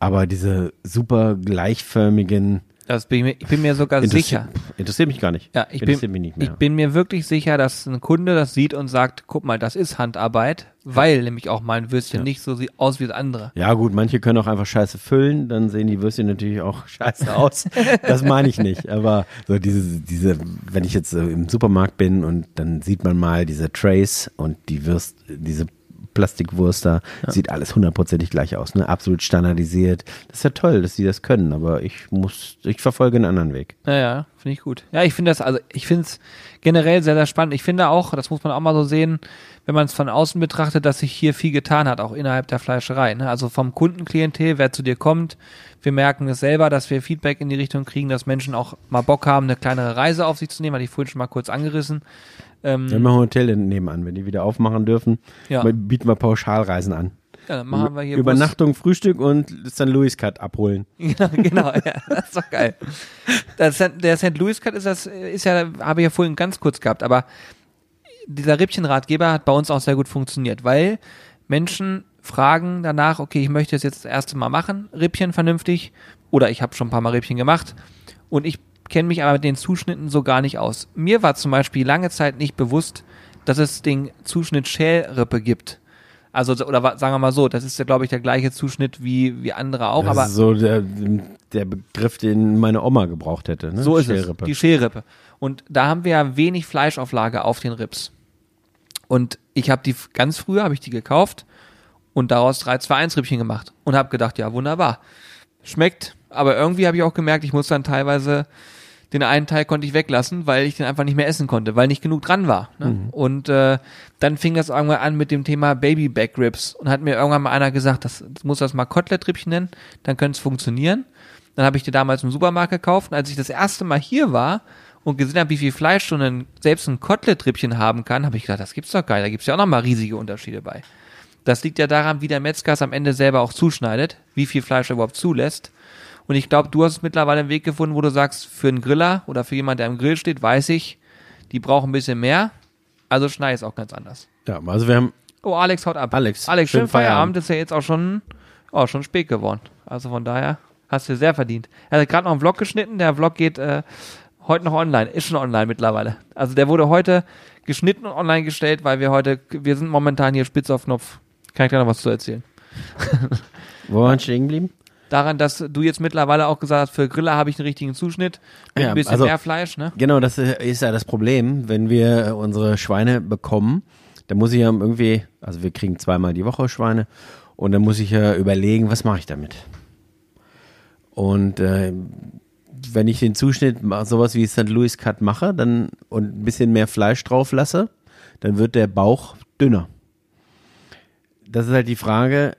Aber diese super gleichförmigen Das bin ich, mir, ich bin mir sogar Interessi- sicher. Interessiert mich gar nicht. Ja, ich Interessiert bin, mich nicht mehr. ich bin mir wirklich sicher, dass ein Kunde das sieht und sagt, guck mal, das ist Handarbeit, weil nämlich auch mein Würstchen Ja. nicht so sieht aus wie das andere. Ja, gut, manche können auch einfach scheiße füllen, dann sehen die Würstchen natürlich auch scheiße aus. das meine ich nicht. Aber so diese, diese, wenn ich jetzt so im Supermarkt bin und dann sieht man mal diese Trays und die Würst, diese Plastikwurst da, sieht alles hundertprozentig gleich aus, ne? Absolut standardisiert. Das ist ja toll, dass sie das können, aber ich muss, ich verfolge einen anderen Weg. Naja, finde ich gut. Ja, ich finde das, also ich finde es generell sehr, sehr spannend. Ich finde auch, das muss man auch mal so sehen, wenn man es von außen betrachtet, dass sich hier viel getan hat, auch innerhalb der Fleischerei. Ne? Also vom Kundenklientel, wer zu dir kommt, wir merken es selber, dass wir Feedback in die Richtung kriegen, dass Menschen auch mal Bock haben, eine kleinere Reise auf sich zu nehmen, hatte ich vorhin schon mal kurz angerissen. Ähm, Wir machen ein Hotel nebenan, wenn die wieder aufmachen dürfen, Ja. bieten wir Pauschalreisen an. ja, dann machen wir hier Übernachtung, Frühstück und St. Louis Cut abholen. Genau, genau, ja, das ist doch geil. Das, der St. Louis Cut ist das, ist ja, habe ich ja vorhin ganz kurz gehabt, aber dieser Rippchenratgeber hat bei uns auch sehr gut funktioniert, weil Menschen fragen danach, okay, ich möchte es jetzt das erste Mal machen, Rippchen vernünftig, oder ich habe schon ein paar Mal Rippchen gemacht und ich kenne mich aber mit den Zuschnitten so gar nicht aus. Mir war zum Beispiel lange Zeit nicht bewusst, dass es den Zuschnitt Schälrippe gibt. Also, oder sagen wir mal so, das ist ja, glaube ich, der gleiche Zuschnitt wie, wie andere auch, Das aber ist so der, der Begriff, den meine Oma gebraucht hätte. Ne? So ist es, die Schälrippe. Und da haben wir ja wenig Fleischauflage auf den Rips. Und ich habe die ganz früher habe ich die gekauft und daraus 3 2 1 Rippchen gemacht und habe gedacht, ja, wunderbar. Schmeckt, aber irgendwie habe ich auch gemerkt, ich muss dann teilweise Den einen Teil konnte ich weglassen, weil ich den einfach nicht mehr essen konnte, weil nicht genug dran war. Ne? Und äh, dann fing das irgendwann an mit dem Thema Baby Back Ribs und hat mir irgendwann mal einer gesagt, das, das muss das mal Kotelett-Rippchen nennen, dann könnte es funktionieren. Dann habe ich die damals im Supermarkt gekauft und als ich das erste Mal hier war und gesehen habe, wie viel Fleisch schon ein, selbst ein Kotelett-Rippchen haben kann, habe ich gedacht, das gibt's doch geil, da gibt's ja auch noch mal riesige Unterschiede bei. Das liegt ja daran, wie der Metzger es am Ende selber auch zuschneidet, wie viel Fleisch er überhaupt zulässt. Und ich glaube, du hast mittlerweile einen Weg gefunden, wo du sagst, für einen Griller oder für jemanden, der im Grill steht, weiß ich, die brauchen ein bisschen mehr. Also schneide ich es auch ganz anders. Ja, also wir haben Oh, Alex haut ab. Alex, Alex, schön schönen Feierabend. Feierabend. Ist ja jetzt auch schon, oh, schon spät geworden. Also von daher hast du sehr verdient. Er hat gerade noch einen Vlog geschnitten. Der Vlog geht äh, heute noch online. Ist schon online mittlerweile. Also der wurde heute geschnitten und online gestellt, weil wir heute, wir sind momentan hier spitz auf Knopf. Kann ich da noch was zu erzählen? wo waren wir stehen geblieben? Daran, dass du jetzt mittlerweile auch gesagt hast, für Griller habe ich einen richtigen Zuschnitt. Mit Ja, ein bisschen also- mehr Fleisch, ne? Genau, das ist ja das Problem, wenn wir unsere Schweine bekommen, dann muss ich ja irgendwie, also wir kriegen zweimal die Woche Schweine und dann muss ich ja überlegen, was mache ich damit. Und äh, wenn ich den Zuschnitt sowas wie St. Louis Cut mache, dann und ein bisschen mehr Fleisch drauf lasse, dann wird der Bauch dünner. Das ist halt die Frage,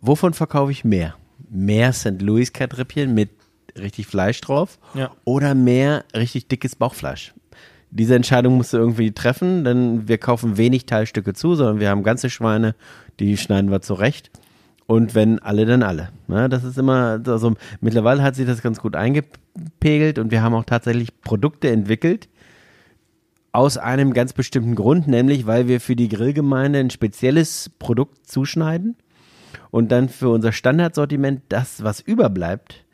wovon verkaufe ich mehr? Mehr St. Louis Cut Rippchen mit richtig Fleisch drauf Ja. oder mehr richtig dickes Bauchfleisch? Diese Entscheidung musst du irgendwie treffen, denn wir kaufen wenig Teilstücke zu, sondern wir haben ganze Schweine, die schneiden wir zurecht. Und wenn alle, dann alle. Ne, das ist immer, also mittlerweile hat sich das ganz gut eingepegelt und wir haben auch tatsächlich Produkte entwickelt, aus einem ganz bestimmten Grund, nämlich weil wir für die Grillgemeinde ein spezielles Produkt zuschneiden und dann für unser Standardsortiment das, was überbleibt,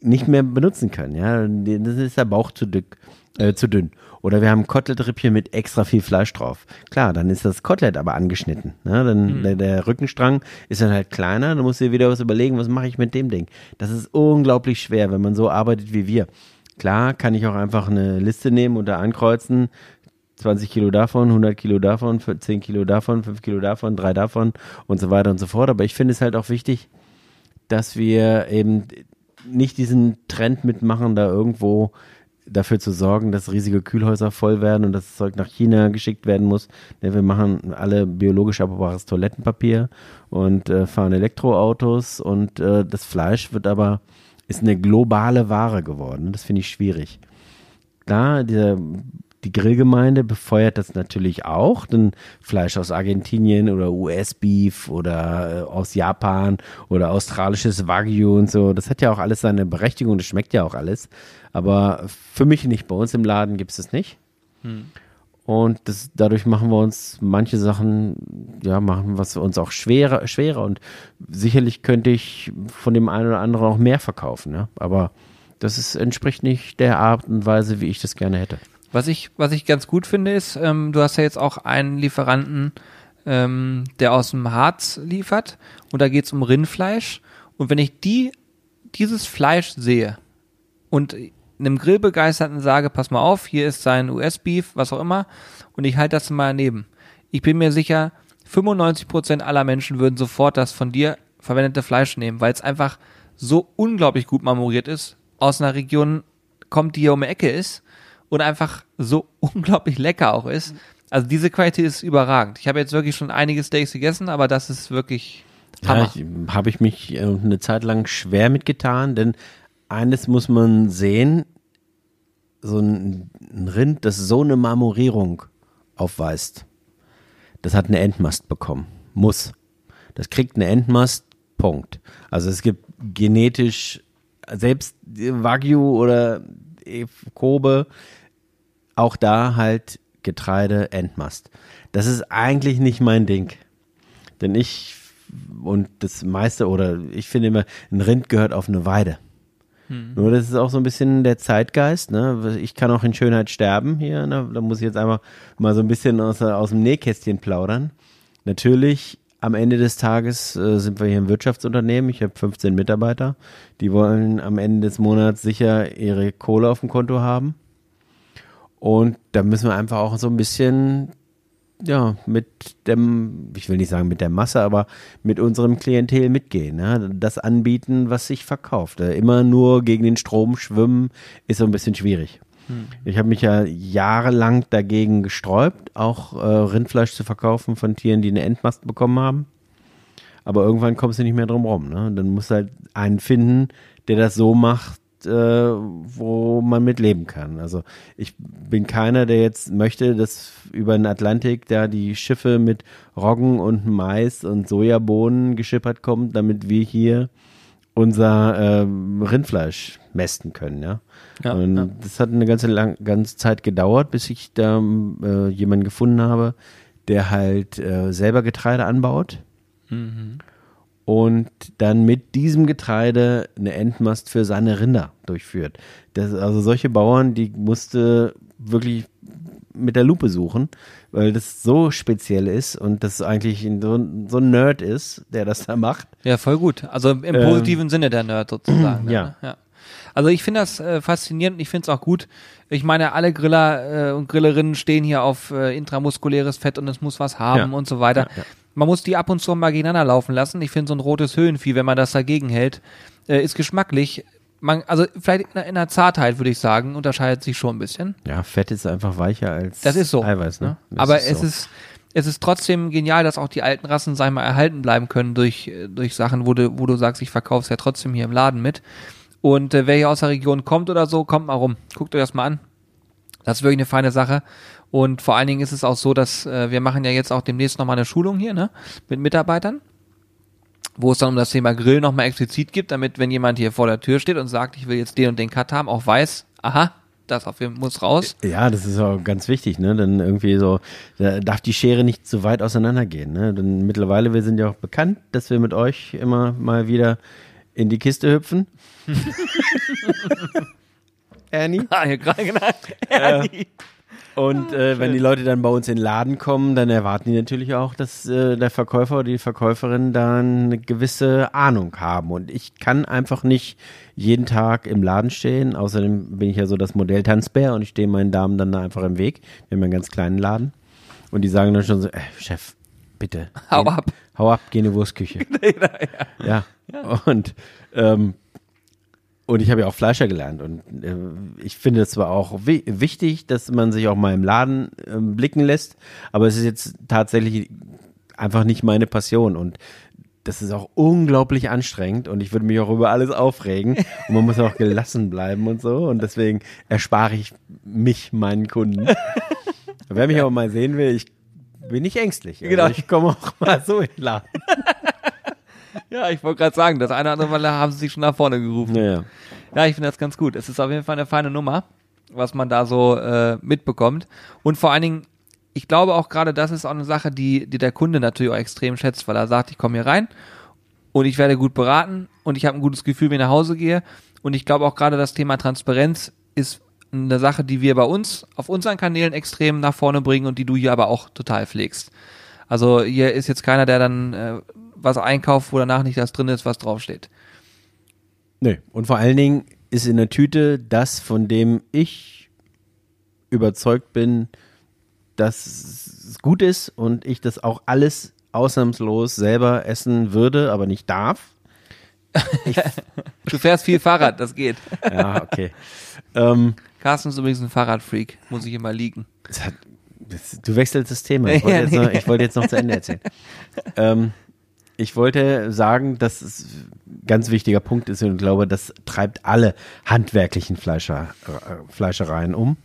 nicht mehr benutzen können. Ja, das ist der Bauch zu dick, äh, zu dünn. Oder wir haben Koteletrippchen mit extra viel Fleisch drauf. Klar, dann ist das Kotelett aber angeschnitten. Ne? Dann der, der Rückenstrang ist dann halt kleiner. Dann musst du dir wieder was überlegen, was mache ich mit dem Ding. Das ist unglaublich schwer, wenn man so arbeitet wie wir. Klar, kann ich auch einfach eine Liste nehmen und da ankreuzen. 20 Kilo davon, 100 Kilo davon, 10 Kilo davon, 5 Kilo davon, 3 davon und so weiter und so fort. Aber ich finde es halt auch wichtig, dass wir eben nicht diesen Trend mitmachen, da irgendwo dafür zu sorgen, dass riesige Kühlhäuser voll werden und das Zeug nach China geschickt werden muss. Ja, wir machen alle biologisch abbaubares Toilettenpapier und äh, fahren Elektroautos und äh, das Fleisch wird aber, ist eine globale Ware geworden. Das finde ich schwierig. Klar, dieser, die Grillgemeinde befeuert das natürlich auch, denn Fleisch aus Argentinien oder US-Beef oder äh, aus Japan oder australisches Wagyu und so, das hat ja auch alles seine Berechtigung, das schmeckt ja auch alles. Aber für mich nicht, bei uns im Laden gibt es das nicht. Und das, dadurch machen wir uns manche Sachen, ja, machen wir uns auch schwerer, schwerer. Und sicherlich könnte ich von dem einen oder anderen auch mehr verkaufen, ja. Aber das ist, entspricht nicht der Art und Weise, wie ich das gerne hätte. Was ich, was ich ganz gut finde, ist, ähm, du hast ja jetzt auch einen Lieferanten, ähm, der aus dem Harz liefert und da geht es um Rindfleisch. Und wenn ich die, dieses Fleisch sehe und einem Grillbegeisterten sage, pass mal auf, hier ist sein US-Beef, was auch immer, und ich halte das mal daneben. Ich bin mir sicher, 95% aller Menschen würden sofort das von dir verwendete Fleisch nehmen, weil es einfach so unglaublich gut marmoriert ist, aus einer Region kommt, die hier um die Ecke ist und einfach so unglaublich lecker auch ist. Also diese Qualität ist überragend. Ich habe jetzt wirklich schon einige Steaks gegessen, aber das ist wirklich Hammer. Ja, habe ich mich äh, eine Zeit lang schwer mitgetan, denn eines muss man sehen, so ein, ein Rind, das so eine Marmorierung aufweist, das hat eine Endmast bekommen. Muss. Das kriegt eine Endmast, Punkt. Also es gibt genetisch, selbst Wagyu oder Kobe, auch da halt Getreide, Endmast. Das ist eigentlich nicht mein Ding. Denn ich und das meiste, oder ich finde immer, ein Rind gehört auf eine Weide. Nur das ist auch so ein bisschen der Zeitgeist. Ne? Ich kann auch in Schönheit sterben hier. Ne? Da muss ich jetzt einfach mal so ein bisschen aus, aus dem Nähkästchen plaudern. Natürlich, am Ende des Tages äh, sind wir hier im Wirtschaftsunternehmen. Ich habe 15 Mitarbeiter. Die wollen am Ende des Monats sicher ihre Kohle auf dem Konto haben. Und da müssen wir einfach auch so ein bisschen ja, mit dem, ich will nicht sagen mit der Masse, aber mit unserem Klientel mitgehen. Ne? Das anbieten, was sich verkauft. Äh, Immer nur gegen den Strom schwimmen, ist so ein bisschen schwierig. Ich habe mich ja jahrelang dagegen gesträubt, auch äh, Rindfleisch zu verkaufen von Tieren, die eine Endmast bekommen haben. Aber irgendwann kommst du nicht mehr drum rum. Ne? Dann musst du halt einen finden, der das so macht, äh, wo man mit leben kann. Also ich bin keiner, der jetzt möchte, dass über den Atlantik da die Schiffe mit Roggen und Mais und Sojabohnen geschippert kommen, damit wir hier unser ähm, Rindfleisch mästen können, ja. Ja, und ja. das hat eine ganze, lang, ganze Zeit gedauert, bis ich da äh, jemanden gefunden habe, der halt äh, selber Getreide anbaut Mhm. und dann mit diesem Getreide eine Endmast für seine Rinder durchführt. Das, also solche Bauern, die musste wirklich mit der Lupe suchen, weil das so speziell ist und das eigentlich so, ein- so ein Nerd ist, der das da macht. Ja, voll gut. Also im positiven Sinne der Nerd sozusagen. Ähm, ja. Ne? ja. Also ich finde das äh, faszinierend und ich finde es auch gut. Ich meine, alle Griller äh, und Grillerinnen stehen hier auf äh, intramuskuläres Fett und es muss was haben Ja. und so weiter. Ja, ja. Man muss die ab und zu mal gegeneinander laufen lassen. Ich finde so ein rotes Höhenvieh, wenn man das dagegen hält, äh, ist geschmacklich. Man, also vielleicht in der, in der Zartheit würde ich sagen, unterscheidet sich schon ein bisschen. Ja, Fett ist einfach weicher als Das ist so. Eiweiß, ne? Das Aber ist es so. ist es ist trotzdem genial, dass auch die alten Rassen, sag ich mal, erhalten bleiben können durch, durch Sachen, wo du, wo du sagst, ich verkauf's ja trotzdem hier im Laden mit. Und äh, wer hier aus der Region kommt oder so, kommt mal rum. Guckt euch das mal an. Das ist wirklich eine feine Sache. Und vor allen Dingen ist es auch so, dass äh, wir machen ja jetzt auch demnächst nochmal eine Schulung hier, ne? Mit Mitarbeitern. Wo es dann um das Thema Grill nochmal explizit gibt, damit, wenn jemand hier vor der Tür steht und sagt, ich will jetzt den und den Cut haben, auch weiß, aha, das auf jeden Fall muss raus. Ja, das ist auch ganz wichtig, ne? Dann irgendwie so, da darf die Schere nicht zu weit auseinandergehen, ne? Denn mittlerweile, wir sind ja auch bekannt, dass wir mit euch immer mal wieder in die Kiste hüpfen. Ernie. Ah, hier gerade genau. Und äh, wenn die Leute dann bei uns in den Laden kommen, dann erwarten die natürlich auch, dass äh, der Verkäufer oder die Verkäuferin da eine gewisse Ahnung haben. Und ich kann einfach nicht jeden Tag im Laden stehen. Außerdem bin ich ja so das Modell Tanzbär und ich stehe meinen Damen dann da einfach im Weg. Wir haben ja einen ganz kleinen Laden. Und die sagen dann schon so, äh, Chef, bitte. Hau geh- ab. Hau ab, geh in die Wurstküche. ja. Und ähm, und ich habe ja auch Fleischer gelernt und äh, ich finde es zwar auch wi wichtig, dass man sich auch mal im Laden ähm, blicken lässt, aber es ist jetzt tatsächlich einfach nicht meine Passion und das ist auch unglaublich anstrengend und ich würde mich auch über alles aufregen und man muss auch gelassen bleiben und so und deswegen erspare ich mich meinen Kunden. Wer mich aber mal sehen will, ich bin nicht ängstlich. Also Genau. Ich komme auch mal so in den Laden. Ja, ich wollte gerade sagen, das eine oder andere Mal haben sie sich schon nach vorne gerufen. Naja. Ja, ich finde das ganz gut. Es ist auf jeden Fall eine feine Nummer, was man da so äh, mitbekommt. Und vor allen Dingen, ich glaube auch gerade, das ist auch eine Sache, die, die der Kunde natürlich auch extrem schätzt, weil er sagt, ich komme hier rein und ich werde gut beraten und ich habe ein gutes Gefühl, wenn ich nach Hause gehe. Und ich glaube auch gerade das Thema Transparenz ist eine Sache, die wir bei uns auf unseren Kanälen extrem nach vorne bringen und die du hier aber auch total pflegst. Also hier ist jetzt keiner, der dann äh, was einkauft, wo danach nicht das drin ist, was draufsteht. Nö. Und vor allen Dingen ist in der Tüte das, von dem ich überzeugt bin, dass es gut ist und ich das auch alles ausnahmslos selber essen würde, aber nicht darf. Du fährst viel Fahrrad, das geht. Ja, okay. ähm, Carsten ist übrigens ein Fahrradfreak, muss ich immer liegen. hat, das, du wechselst das Thema. Ich wollte, Ja, jetzt, nee. noch, ich wollte jetzt noch zu Ende erzählen. ähm, ich wollte sagen, dass es ein ganz wichtiger Punkt ist und glaube, das treibt alle handwerklichen Fleischer, äh, Fleischereien um.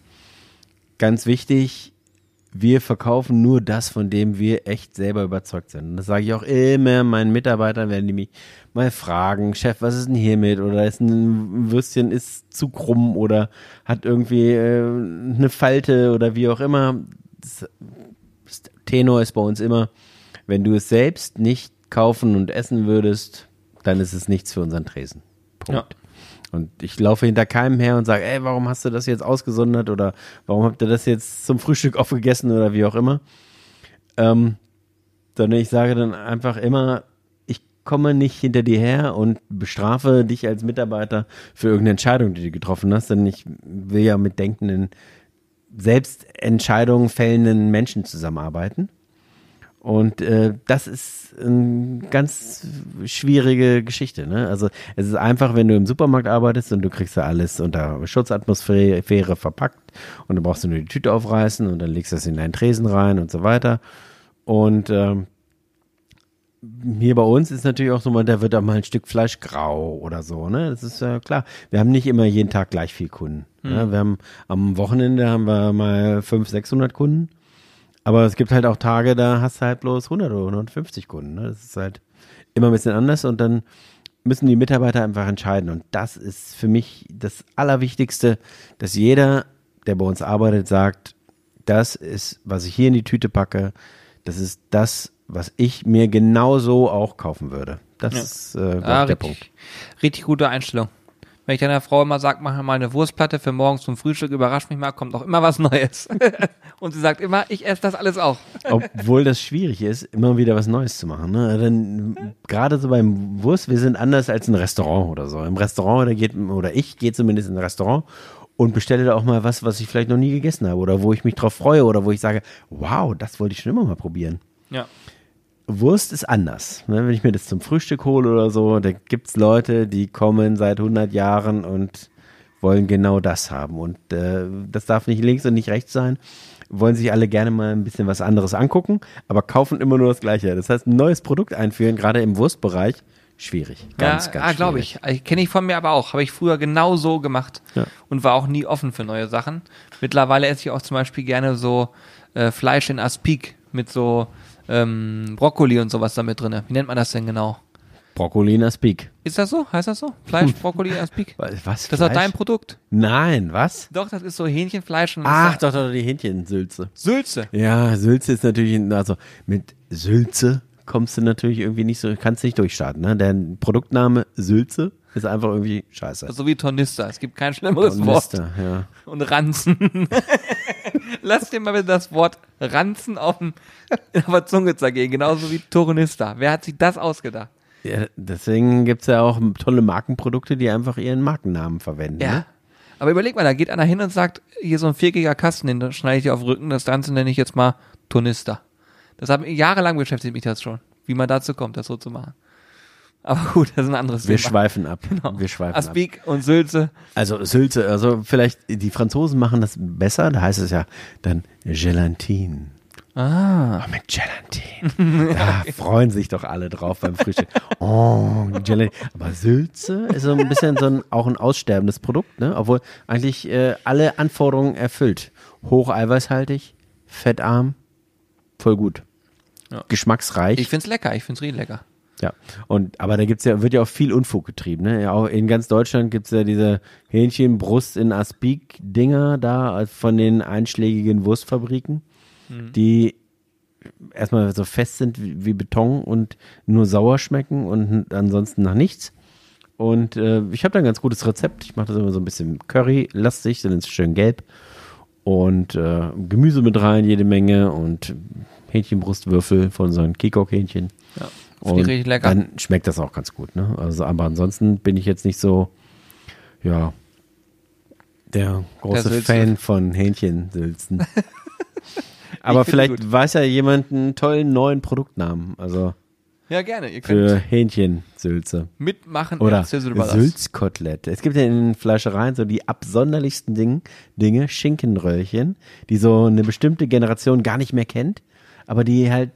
Ganz wichtig, wir verkaufen nur das, von dem wir echt selber überzeugt sind. Und das sage ich auch immer meinen Mitarbeitern, wenn die mich mal fragen, Chef, was ist denn hiermit? Oder ist ein Würstchen ist zu krumm oder hat irgendwie äh, eine Falte oder wie auch immer. Das Tenor ist bei uns immer, wenn du es selbst nicht kaufen und essen würdest, dann ist es nichts für unseren Tresen. Punkt. Und ich laufe hinter keinem her und sage, ey, warum hast du das jetzt ausgesondert oder warum habt ihr das jetzt zum Frühstück aufgegessen oder wie auch immer. Ähm, sondern ich sage dann einfach immer, ich komme nicht hinter dir her und bestrafe dich als Mitarbeiter für irgendeine Entscheidung, die du getroffen hast, denn ich will ja mit denkenden selbst Entscheidungen fällenden Menschen zusammenarbeiten. Und äh, das ist eine ganz schwierige Geschichte. Ne? Also es ist einfach, wenn du im Supermarkt arbeitest und du kriegst da alles unter Schutzatmosphäre verpackt und dann brauchst du nur die Tüte aufreißen und dann legst du das in deinen Tresen rein und so weiter. Und ähm, hier bei uns ist natürlich auch so, mal, da wird auch mal ein Stück Fleisch grau oder so, ne? Das ist ja äh, klar. Wir haben nicht immer jeden Tag gleich viel Kunden. Mhm. Ne? Wir haben am Wochenende haben wir mal 500, 600 Kunden. Aber es gibt halt auch Tage, da hast du halt bloß 100 oder 150 Kunden. Ne? Das ist halt immer ein bisschen anders und dann müssen die Mitarbeiter einfach entscheiden. Und das ist für mich das Allerwichtigste, dass jeder, der bei uns arbeitet, sagt, das ist, was ich hier in die Tüte packe, das ist das, was ich mir genauso auch kaufen würde. Das ja. ist äh, ah, der richtig, Punkt. Richtig gute Einstellung. Wenn ich deiner Frau immer sage, mach mal eine Wurstplatte für morgens zum Frühstück, überrasch mich mal, kommt auch immer was Neues. und sie sagt immer, ich esse das alles auch. Obwohl das schwierig ist, immer wieder was Neues zu machen. Ne? Denn gerade so beim Wurst, wir sind anders als ein Restaurant oder so. Im Restaurant, da geht, oder ich gehe zumindest in ein Restaurant und bestelle da auch mal was, was ich vielleicht noch nie gegessen habe oder wo ich mich drauf freue oder wo ich sage, wow, das wollte ich schon immer mal probieren. Ja. Wurst ist anders. Ne? Wenn ich mir das zum Frühstück hole oder so, da gibt es Leute, die kommen seit 100 Jahren und wollen genau das haben. Und äh, das darf nicht links und nicht rechts sein. Wollen sich alle gerne mal ein bisschen was anderes angucken, aber kaufen immer nur das Gleiche. Das heißt, ein neues Produkt einführen, gerade im Wurstbereich, schwierig. Ganz, ja, ganz ah, glaube ich. Kenne ich von mir aber auch. Habe ich früher genau so gemacht ja. und war auch nie offen für neue Sachen. Mittlerweile esse ich auch zum Beispiel gerne so äh, Fleisch in Aspik mit so ähm, Brokkoli und sowas damit drin. Wie nennt man das denn genau? Brokkoli in Aspik. Ist das so? Heißt das so? Fleisch, Brokkoli in Aspik? Was? Das ist auch dein Produkt? Nein, was? Doch, das ist so Hähnchenfleisch. Und Ach, doch, doch, die Hähnchensülze. Sülze? Ja, Sülze ist natürlich, also mit Sülze kommst du natürlich irgendwie nicht so, kannst nicht durchstarten. Ne? Der Produktname Sülze ist einfach irgendwie scheiße. So wie Tornister. Es gibt kein schlimmeres Tornister, Wort. Ja. Und Ranzen. Lass dir mal bitte das Wort Ranzen auf, dem, auf der Zunge zergehen, genauso wie Tornister. Wer hat sich das ausgedacht? Ja, deswegen gibt es ja auch tolle Markenprodukte, die einfach ihren Markennamen verwenden. Ja. Ne? Aber überleg mal, da geht einer hin und sagt, hier so ein viergiger Kasten, den schneide ich dir auf den Rücken, das Ganze nenne ich jetzt mal Tornister. Das hat jahrelang beschäftigt mich das schon, wie man dazu kommt, das so zu machen. Aber gut, das ist ein anderes Wir Thema. schweifen ab. Genau. Wir schweifen Aspik und Sülze. Also Sülze, also vielleicht, die Franzosen machen das besser, da heißt es ja dann Gelatine. Ah. Oh, mit Gelatine. Da freuen sich doch alle drauf beim Frühstück. Oh, Gelatine. Aber Sülze ist so ein bisschen so ein, auch ein aussterbendes Produkt, ne? Obwohl eigentlich äh, alle Anforderungen erfüllt. Hoch eiweißhaltig, fettarm, voll gut. Ja. Geschmacksreich. Ich find's lecker, ich find's richtig lecker. Ja, und aber da gibt's ja, wird ja auch viel Unfug getrieben, ne? Ja, auch in ganz Deutschland gibt's ja diese Hähnchenbrust in Aspik-Dinger da von den einschlägigen Wurstfabriken, Mhm. die erstmal so fest sind wie, wie Beton und nur sauer schmecken und ansonsten nach nichts. Und äh, ich habe da ein ganz gutes Rezept. Ich mache das immer so ein bisschen Curry-lastig, dann ist es schön gelb. Und äh, Gemüse mit rein, jede Menge und Hähnchenbrustwürfel von so einem Kikok-Hähnchen. Ja. Und richtig lecker. dann schmeckt das auch ganz gut. Ne? Also, aber ansonsten bin ich jetzt nicht so, ja, der große. Fan von Hähnchensülzen. aber vielleicht weiß ja jemand einen tollen neuen Produktnamen. Also Ja, gerne. Ihr könnt für Hähnchensülze. mitmachen. Oder. Sülzkotelett. Es gibt ja in den Fleischereien so die absonderlichsten Ding, Dinge, Schinkenröllchen, die so eine bestimmte Generation gar nicht mehr kennt, aber die halt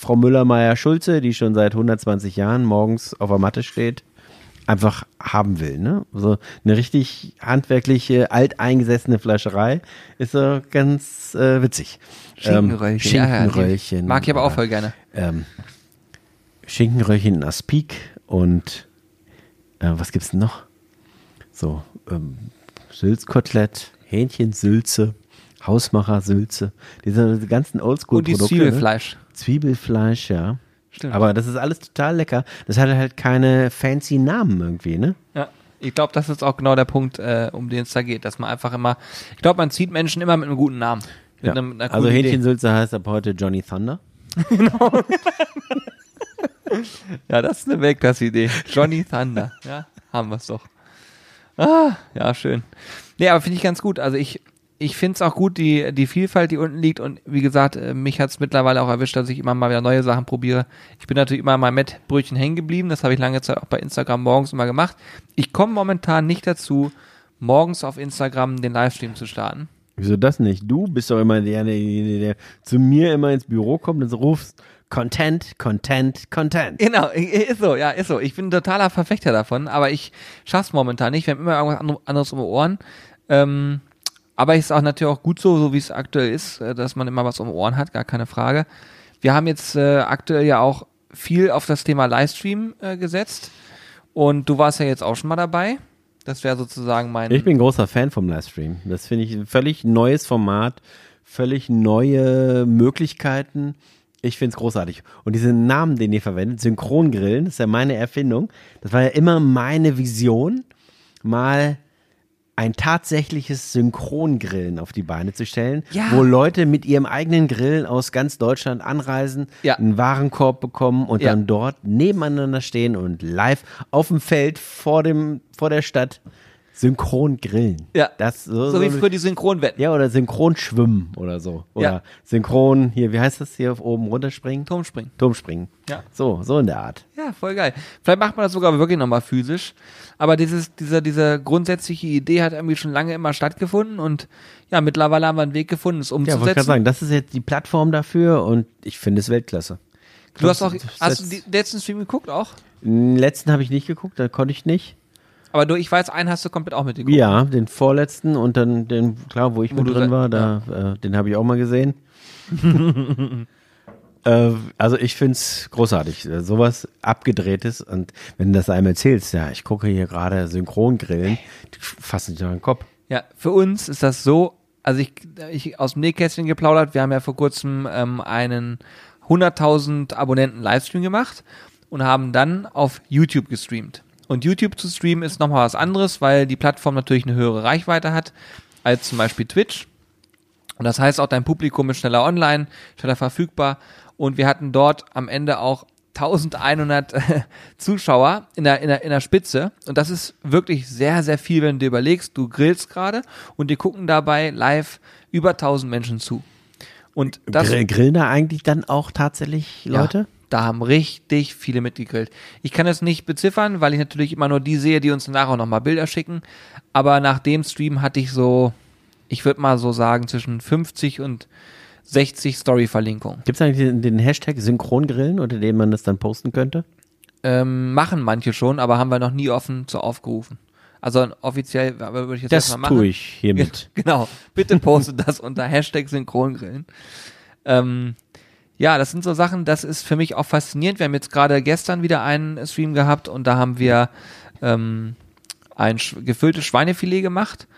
Frau Müller-Meyer-Schulze, die schon seit 120 Jahren morgens auf der Matte steht, einfach haben will. Ne? So eine richtig handwerkliche, alteingesessene Fleischerei ist so ganz äh, witzig. Schinkenröllchen. Ähm, Ja, ja, Schinkenröllchen. Mag ich aber auch voll gerne. ähm, Schinkenröllchen in Aspik und äh, was gibt's denn noch? So, ähm, Sülzkotelett, Hähnchensülze, Hausmachersülze, diese ganzen Und die Oldschool-Produkte. Zwiebelfleisch. Ne? Zwiebelfleisch, ja. Stimmt. Aber das ist alles total lecker. Das hat halt keine fancy Namen irgendwie, ne? Ja. Ich glaube, das ist auch genau der Punkt, äh, um den es da geht, dass man einfach immer, ich glaube, man zieht Menschen immer mit einem guten Namen. Ja. einem, mit einer Also. Hähnchensülze heißt ab heute Johnny Thunder. Ja, das ist eine Weltklasse-Idee. Johnny Thunder. Ja, haben wir es doch. Ah, ja, schön. Nee, aber finde ich ganz gut. Also ich ich finde es auch gut, die, die Vielfalt, die unten liegt. Und wie gesagt, äh, mich hat es mittlerweile auch erwischt, dass ich immer mal wieder neue Sachen probiere. Ich bin natürlich immer mal mit Brötchen hängen geblieben. Das habe ich lange Zeit auch bei Instagram morgens immer gemacht. Ich komme momentan nicht dazu, morgens auf Instagram den Livestream zu starten. Wieso das nicht? Du bist doch immer der, der, der, der zu mir immer ins Büro kommt und rufst, Content, Content, Content. Genau, ist so, ja, ist so. Ich bin ein totaler Verfechter davon, aber ich schaff's momentan nicht. Wir haben immer irgendwas anderes um die Ohren. Ähm, aber ist auch natürlich auch gut so, so wie es aktuell ist, äh, dass man immer was um Ohren hat, gar keine Frage. Wir haben jetzt äh, aktuell ja auch viel auf das Thema Livestream äh, gesetzt. Und du warst ja jetzt auch schon mal dabei. Das wäre sozusagen mein. Ich bin großer Fan vom Livestream. Das finde ich ein völlig neues Format, völlig neue Möglichkeiten. Ich finde es großartig. Und diesen Namen, den ihr verwendet, Synchrongrillen, das ist ja meine Erfindung. Das war ja immer meine Vision, mal ein tatsächliches Synchrongrillen auf die Beine zu stellen, Ja. wo Leute mit ihrem eigenen Grillen aus ganz Deutschland anreisen, Ja. einen Warenkorb bekommen und Ja. dann dort nebeneinander stehen und live auf dem Feld vor dem vor der Stadt synchron grillen. Ja. Das so, so wie früher die Synchronwetten. ja, oder synchron schwimmen oder so. Oder Ja. synchron, hier, wie heißt das hier oben runterspringen? Turmspringen. Turmspringen. Ja. So, so in der Art. Ja, voll geil. Vielleicht macht man das sogar wirklich nochmal physisch. Aber dieses, diese, diese grundsätzliche Idee hat irgendwie schon lange immer stattgefunden und ja, mittlerweile haben wir einen Weg gefunden, es Ja, wollte ich umzusetzen. gerade sagen, das ist jetzt die Plattform dafür und ich finde es Weltklasse. du hast auch, hast du die letzten Stream geguckt auch? Den letzten habe ich nicht geguckt, da konnte ich nicht. Aber du, ich weiß, einen hast du komplett auch mitgeguckt. Ja, den vorletzten und dann den, klar, wo ich Wo mit drin war, da, äh, den habe ich auch mal gesehen. äh, also ich finde es großartig. Äh, Sowas abgedrehtes und wenn du das einem erzählst, ja, ich gucke hier gerade Synchrongrillen, fassen dich an den Kopf. Ja, für uns ist das so, also ich, ich aus dem Nähkästchen geplaudert, wir haben ja vor kurzem ähm, einen 100.000 Abonnenten Livestream gemacht und haben dann auf YouTube gestreamt. Und YouTube zu streamen ist nochmal was anderes, weil die Plattform natürlich eine höhere Reichweite hat als zum Beispiel Twitch. Und das heißt auch, dein Publikum ist schneller online, schneller verfügbar. Und wir hatten dort am Ende auch 1100 Zuschauer in der, in, der, in der Spitze. Und das ist wirklich sehr, sehr viel, wenn du dir überlegst, du grillst gerade und dir gucken dabei live über 1000 Menschen zu. Und das, Grill, grillen da eigentlich dann auch tatsächlich Leute? ja, da haben richtig viele mitgegrillt. Ich kann es nicht beziffern, weil ich natürlich immer nur die sehe, die uns auch nochmal Bilder schicken. Aber nach dem Stream hatte ich so, ich würde mal so sagen, zwischen 50 und 60 Story-Verlinkungen. Gibt es eigentlich den, den Hashtag Synchrongrillen, unter dem man das dann posten könnte? Ähm, machen manche schon, aber haben wir noch nie offen zu aufgerufen. Also offiziell aber würde ich jetzt Das erstmal machen. tue ich hiermit. Genau. Bitte postet das unter Hashtag Synchrongrillen. Ähm, ja, das sind so Sachen, das ist für mich auch faszinierend. Wir haben jetzt gerade gestern wieder einen Stream gehabt und da haben wir ähm, ein gefülltes Schweinefilet gemacht.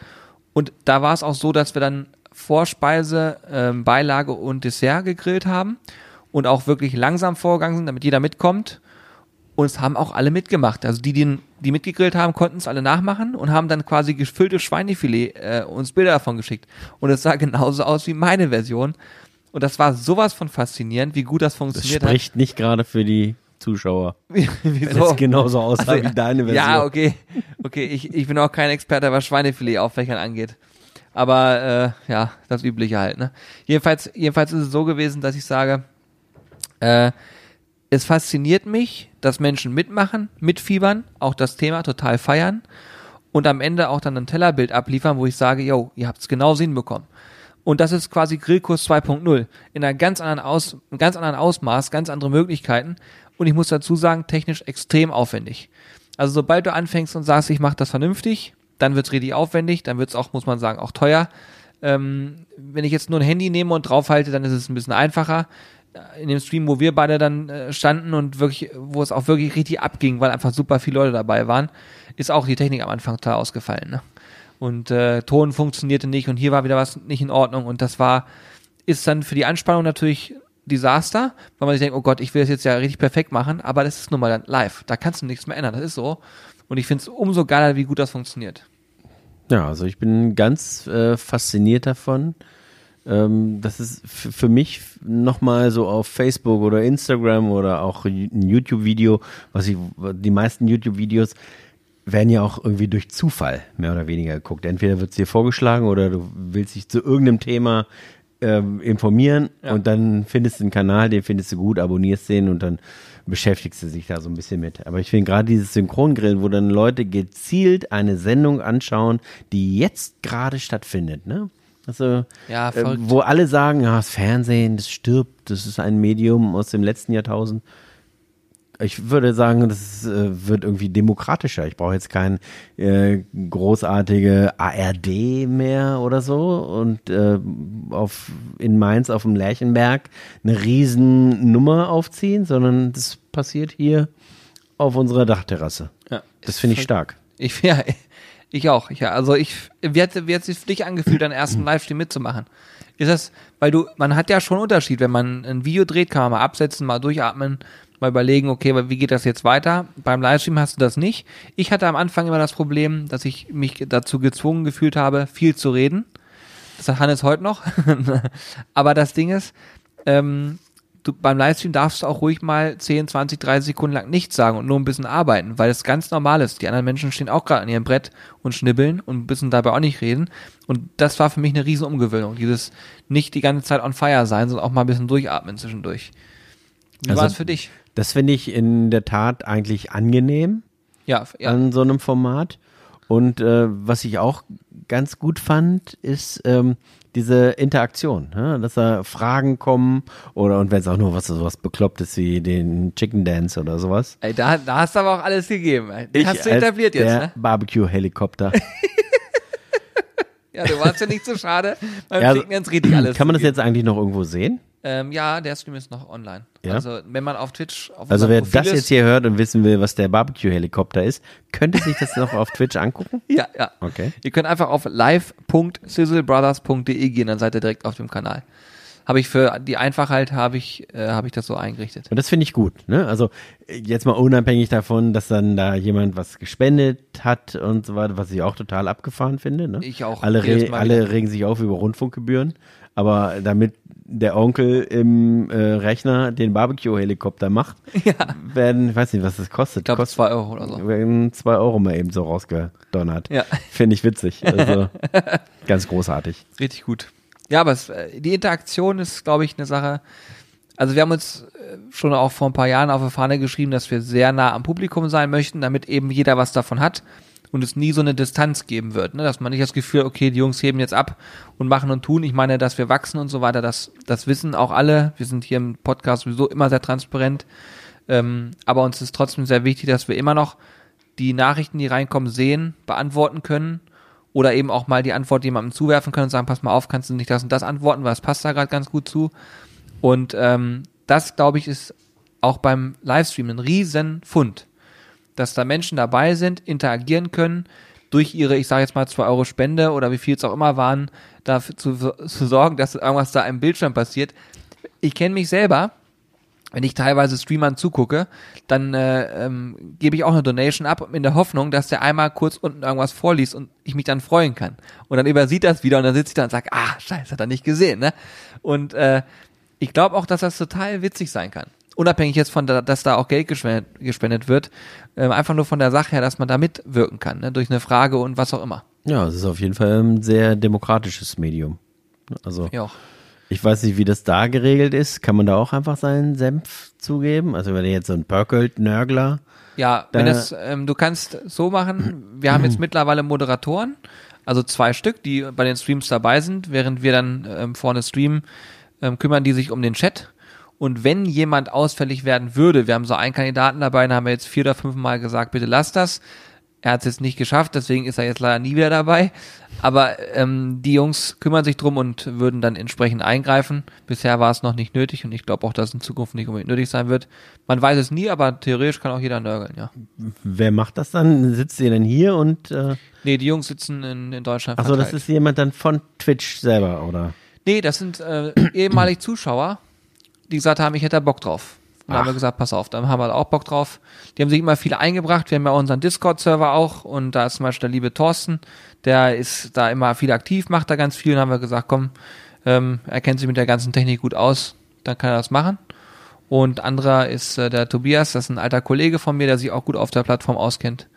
Und da war es auch so, dass wir dann Vorspeise, ähm, Beilage und Dessert gegrillt haben und auch wirklich langsam vorgegangen sind, damit jeder mitkommt. Und es haben auch alle mitgemacht. Also die, die, die mitgegrillt haben, konnten es alle nachmachen und haben dann quasi gefülltes Schweinefilet äh, uns Bilder davon geschickt. Und es sah genauso aus wie meine Version. Und das war sowas von faszinierend, wie gut das Das funktioniert spricht nicht gerade für die Zuschauer. hat. Wie- Wenn Wieso? es genauso aussah Also, wie deine Version. Ja, okay. Okay, ich, ich bin auch kein Experte, was Schweinefilet aufwächern angeht. Aber äh, ja, das Übliche halt. Ne? Jedenfalls, jedenfalls ist es so gewesen, dass ich sage, äh, es fasziniert mich, dass Menschen mitmachen, mitfiebern, auch das Thema total feiern und am Ende auch dann ein Tellerbild abliefern, wo ich sage, yo, ihr habt es genau hinbekommen. Und das ist quasi Grillkurs 2.0 in einer ganz anderen Aus, einem ganz anderen Ausmaß, ganz andere Möglichkeiten. Und ich muss dazu sagen, technisch extrem aufwendig. Also sobald du anfängst und sagst, ich mache das vernünftig, dann wird's richtig aufwendig, dann wird's auch, muss man sagen, auch teuer. Ähm, wenn ich jetzt nur ein Handy nehme und draufhalte, dann ist es ein bisschen einfacher. In dem Stream, wo wir beide dann äh, standen und wirklich, wo es auch wirklich richtig abging, weil einfach super viele Leute dabei waren, ist auch die Technik am Anfang total ausgefallen. Ne? Und äh, Ton funktionierte nicht und hier war wieder was nicht in Ordnung und das war, ist dann für die Anspannung natürlich Desaster, weil man sich denkt, oh Gott, ich will das jetzt ja richtig perfekt machen, aber das ist nun mal dann live. Da kannst du nichts mehr ändern, das ist so. Und ich finde es umso geiler, wie gut das funktioniert. Ja, also ich bin ganz äh, fasziniert davon. Ähm, das ist für mich nochmal so auf Facebook oder Instagram oder auch ein YouTube-Video, was ich, die meisten YouTube-Videos, werden ja auch irgendwie durch Zufall mehr oder weniger geguckt. Entweder wird es dir vorgeschlagen oder du willst dich zu irgendeinem Thema ähm, informieren Ja. und dann findest du einen Kanal, den findest du gut, abonnierst den und dann beschäftigst du dich da so ein bisschen mit. Aber ich finde gerade dieses Synchrongrillen, wo dann Leute gezielt eine Sendung anschauen, die jetzt gerade stattfindet, ne? Also, Ja, äh, wo alle sagen, ja, das Fernsehen, das stirbt, das ist ein Medium aus dem letzten Jahrtausend. Ich würde sagen, das äh, wird irgendwie demokratischer. Ich brauche jetzt kein äh, großartige ARD mehr oder so und äh, auf, in Mainz auf dem Lerchenberg eine riesen Nummer aufziehen, sondern das passiert hier auf unserer Dachterrasse. Ja. Das finde ich stark. Ich, ja, ich auch. Ich, also ich, wie hat, wie hat sich für dich angefühlt, deinen ersten Livestream mitzumachen? Ist das, weil du, man hat ja schon einen Unterschied, wenn man ein Video dreht, kann man mal absetzen, mal durchatmen, mal überlegen, okay, wie geht das jetzt weiter? Beim Livestream hast du das nicht. Ich hatte am Anfang immer das Problem, dass ich mich dazu gezwungen gefühlt habe, viel zu reden. Das hat Hannes heute noch. Aber das Ding ist, ähm, du, beim Livestream darfst du auch ruhig mal 10, 20, 30 Sekunden lang nichts sagen und nur ein bisschen arbeiten, weil es ganz normal ist. Die anderen Menschen stehen auch gerade an ihrem Brett und schnibbeln und müssen dabei auch nicht reden. Und das war für mich eine riesen Umgewöhnung. Dieses nicht die ganze Zeit on fire sein, sondern auch mal ein bisschen durchatmen zwischendurch. Wie Also- war es für dich? Das finde ich in der Tat eigentlich angenehm. Ja, ja. an so einem Format. Und äh, was ich auch ganz gut fand, ist ähm, diese Interaktion, ne? dass da Fragen kommen oder und wenn es auch nur was sowas Beklopptes wie den Chicken Dance oder sowas. Ey, da, da hast du aber auch alles gegeben. Den hast du als etabliert jetzt, der ne? Barbecue-Helikopter. Ja, du warst ja nicht so schade. Beim Ja, Chicken Dance richtig alles. Kann man das jetzt eigentlich noch irgendwo sehen? Ähm, ja, der Stream ist noch online. Ja? Also wenn man auf Twitch auf Also wer Profil das ist, jetzt hier hört und wissen will, was der Barbecue-Helikopter ist, könnte sich das noch auf Twitch angucken? Ja, ja. Okay. Ihr könnt einfach auf live.sizzlebrothers.de gehen, dann seid ihr direkt auf dem Kanal. Habe ich für die Einfachheit habe ich äh, habe ich das so eingerichtet. Und das finde ich gut. Ne? Also jetzt mal unabhängig davon, dass dann da jemand was gespendet hat und so weiter, was ich auch total abgefahren finde. Ne? Ich auch. Alle, re alle regen sich auf über Rundfunkgebühren, aber damit der Onkel im äh, Rechner den Barbecue-Helikopter macht, werden, ich weiß nicht, was das kostet. Ich glaube kostet zwei Euro oder so. werden zwei Euro mal eben so rausgedonnert. Ja. Finde ich witzig. Also ganz großartig. Richtig gut. Ja, aber es, äh, die Interaktion ist, glaube ich, eine Sache. Also wir haben uns äh, schon auch vor ein paar Jahren auf der Fahne geschrieben, dass wir sehr nah am Publikum sein möchten, damit eben jeder was davon hat und es nie so eine Distanz geben wird, ne? dass man nicht das Gefühl, okay, die Jungs heben jetzt ab und machen und tun. Ich meine, dass wir wachsen und so weiter, das, das wissen auch alle. Wir sind hier im Podcast sowieso immer sehr transparent. Ähm, aber uns ist trotzdem sehr wichtig, dass wir immer noch die Nachrichten, die reinkommen, sehen, beantworten können oder eben auch mal die Antwort jemandem zuwerfen können und sagen, pass mal auf, kannst du nicht das und das antworten, weil es passt da gerade ganz gut zu. Und ähm, das, glaube ich, ist auch beim Livestream ein riesen Fund, dass da Menschen dabei sind, interagieren können, durch ihre, ich sage jetzt mal, 2 Euro Spende oder wie viel es auch immer waren, dafür zu, zu sorgen, dass irgendwas da im Bildschirm passiert. Ich kenne mich selber, wenn ich teilweise Streamern zugucke, dann äh, ähm, gebe ich auch eine Donation ab in der Hoffnung, dass der einmal kurz unten irgendwas vorliest und ich mich dann freuen kann. Und dann übersieht das wieder und dann sitze ich da und sage, ah, scheiße, hat er nicht gesehen, ne? Und äh, ich glaube auch, dass das total witzig sein kann. Unabhängig jetzt von, der, dass da auch Geld gespendet, gespendet wird, ähm, einfach nur von der Sache her, dass man da mitwirken kann, ne? durch eine Frage und was auch immer. Ja, es ist auf jeden Fall ein sehr demokratisches Medium. Also Ja. Ich weiß nicht, wie das da geregelt ist. Kann man da auch einfach seinen Senf zugeben? Also wenn ihr jetzt so ein Pörkelt Nörgler. Ja, wenn Da- es, ähm, du kannst so machen, wir haben jetzt mittlerweile Moderatoren, also zwei Stück, die bei den Streams dabei sind, während wir dann ähm, vorne streamen, ähm, kümmern die sich um den Chat. Und wenn jemand ausfällig werden würde, wir haben so einen Kandidaten dabei, dann haben wir jetzt vier oder fünf Mal gesagt, bitte lass das. Er hat es jetzt nicht geschafft, deswegen ist er jetzt leider nie wieder dabei. Aber ähm, die Jungs kümmern sich drum und würden dann entsprechend eingreifen. Bisher war es noch nicht nötig und ich glaube auch, dass es in Zukunft nicht unbedingt nötig sein wird. Man weiß es nie, aber theoretisch kann auch jeder nörgeln, ja. Wer macht das dann? Sitzt ihr denn hier und äh, Nee, die Jungs sitzen in, in Deutschland. achso, das ist jemand dann von Twitch selber, oder? Nee, das sind äh, ehemalig Zuschauer, die gesagt haben, ich hätte da Bock drauf. Und dann haben wir gesagt, pass auf, dann haben wir da auch Bock drauf. Die haben sich immer viele eingebracht. Wir haben ja unseren Discord-Server auch und da ist zum Beispiel der liebe Thorsten, der ist da immer viel aktiv, macht da ganz viel. Und haben wir gesagt, komm, ähm, er kennt sich mit der ganzen Technik gut aus, dann kann er das machen. Und anderer ist äh, der Tobias, das ist ein alter Kollege von mir, der sich auch gut auf der Plattform auskennt.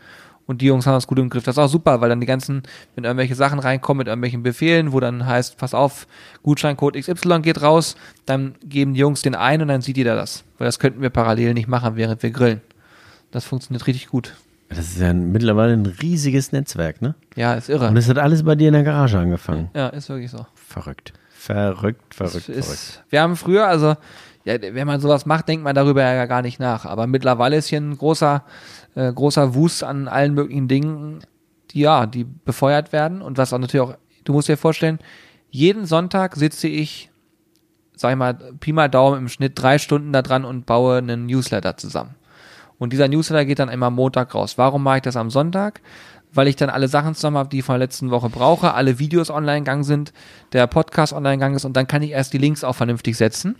Und die Jungs haben das gut im Griff. Das ist auch super, weil dann die ganzen, wenn irgendwelche Sachen reinkommen mit irgendwelchen Befehlen, wo dann heißt, pass auf, Gutscheincode XY geht raus, dann geben die Jungs den ein und dann sieht jeder das. Weil das könnten wir parallel nicht machen, während wir grillen. Das funktioniert richtig gut. Das ist ja mittlerweile ein riesiges Netzwerk, ne? Ja, ist irre. Und es hat alles bei dir in der Garage angefangen. ja, ist wirklich so. Verrückt. Verrückt, verrückt, Es verrückt. ist, wir haben früher, also, ja, wenn man sowas macht, denkt man darüber ja gar nicht nach. Aber mittlerweile ist hier ein großer, äh, großer Wust an allen möglichen Dingen, die ja, die befeuert werden. Und was auch natürlich auch, du musst dir vorstellen, jeden Sonntag sitze ich, sag ich mal, Pi mal Daumen im Schnitt drei Stunden da dran und baue einen Newsletter zusammen. Und dieser Newsletter geht dann immer Montag raus. Warum mache ich das am Sonntag? Weil ich dann alle Sachen zusammen habe, die ich von der letzten Woche brauche, alle Videos online gegangen sind, der Podcast online gegangen ist und dann kann ich erst die Links auch vernünftig setzen.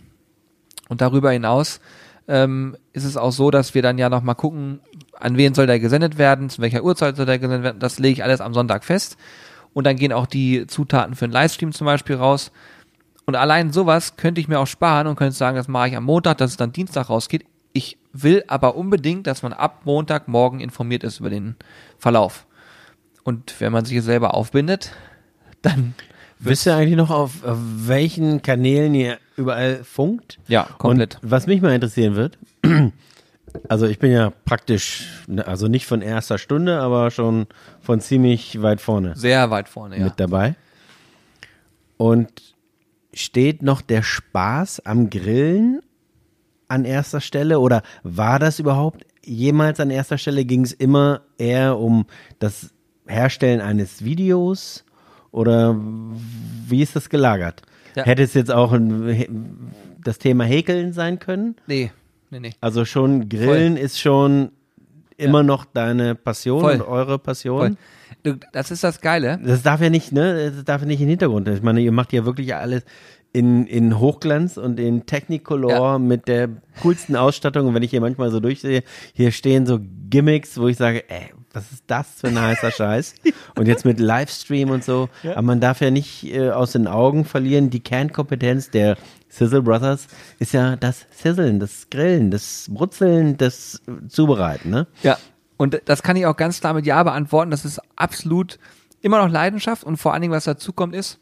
Und darüber hinaus ähm, ist es auch so, dass wir dann ja nochmal gucken, an wen soll der gesendet werden, zu welcher Uhrzeit soll der gesendet werden. Das lege ich alles am Sonntag fest. Und dann gehen auch die Zutaten für einen Livestream zum Beispiel raus. Und allein sowas könnte ich mir auch sparen und könnte sagen, das mache ich am Montag, dass es dann Dienstag rausgeht. Ich will aber unbedingt, dass man ab Montagmorgen informiert ist über den Verlauf. Und wenn man sich selber aufbindet, dann Wisst ihr eigentlich noch, auf, auf welchen Kanälen ihr überall funkt? ja, komplett. Und was mich mal interessieren wird, also ich bin ja praktisch, ne, also nicht von erster Stunde, aber schon von ziemlich weit vorne Sehr weit vorne, ja. mit dabei. Und steht noch der Spaß am Grillen an erster Stelle oder war das überhaupt jemals an erster Stelle? Ging es immer eher um das Herstellen eines Videos oder wie ist das gelagert? Ja. Hätte es jetzt auch ein, das Thema Häkeln sein können? Nee, nee, nee. Also schon Grillen ist schon immer noch deine Passion Voll. und eure Passion. Voll. Das ist das Geile. Das darf ja nicht, ne? Das darf ja nicht in den Hintergrund. Ich meine, ihr macht ja wirklich alles in, in Hochglanz und in Technicolor Ja. mit der coolsten Ausstattung. Und wenn ich hier manchmal so durchsehe, hier stehen so Gimmicks, wo ich sage, ey, was ist das für ein heißer Scheiß? Und jetzt mit Livestream und so. Aber man darf ja nicht äh, aus den Augen verlieren, die Kernkompetenz der Sizzle Brothers ist ja das Sizzlen, das Grillen, das Brutzeln, das äh, Zubereiten, ne? Ja. Und das kann ich auch ganz klar mit Ja beantworten. Das ist absolut immer noch Leidenschaft und vor allen Dingen, was dazu kommt, ist,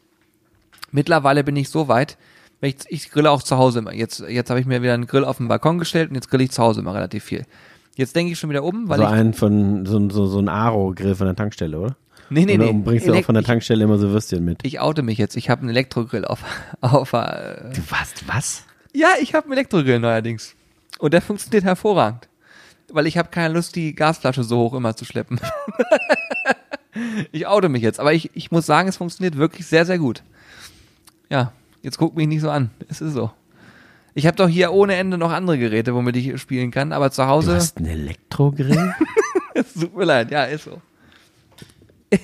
mittlerweile bin ich so weit, ich, ich grille auch zu Hause immer. Jetzt, jetzt habe ich mir wieder einen Grill auf den Balkon gestellt und jetzt grille ich zu Hause immer relativ viel. Jetzt denke ich schon wieder um, weil so ich. einen von, so, so, so ein Aro-Grill von der Tankstelle, oder? nee, nee, Oder nee. bringst du auch von der Tankstelle immer so Würstchen mit? ich, oute mich jetzt. Ich habe einen Elektrogrill auf. auf äh, Du was? Was? ja, ich habe einen Elektrogrill neuerdings. Und der funktioniert hervorragend. Weil ich habe keine Lust, die Gasflasche so hoch immer zu schleppen. ich oute mich jetzt. Aber ich, ich muss sagen, es funktioniert wirklich sehr, sehr gut. Ja, jetzt guck mich nicht so an. Es ist so. Ich habe doch hier ohne Ende noch andere Geräte, womit ich spielen kann, aber zu Du Hause. hast einen Elektrogrill? Es tut mir leid, ja, ist so.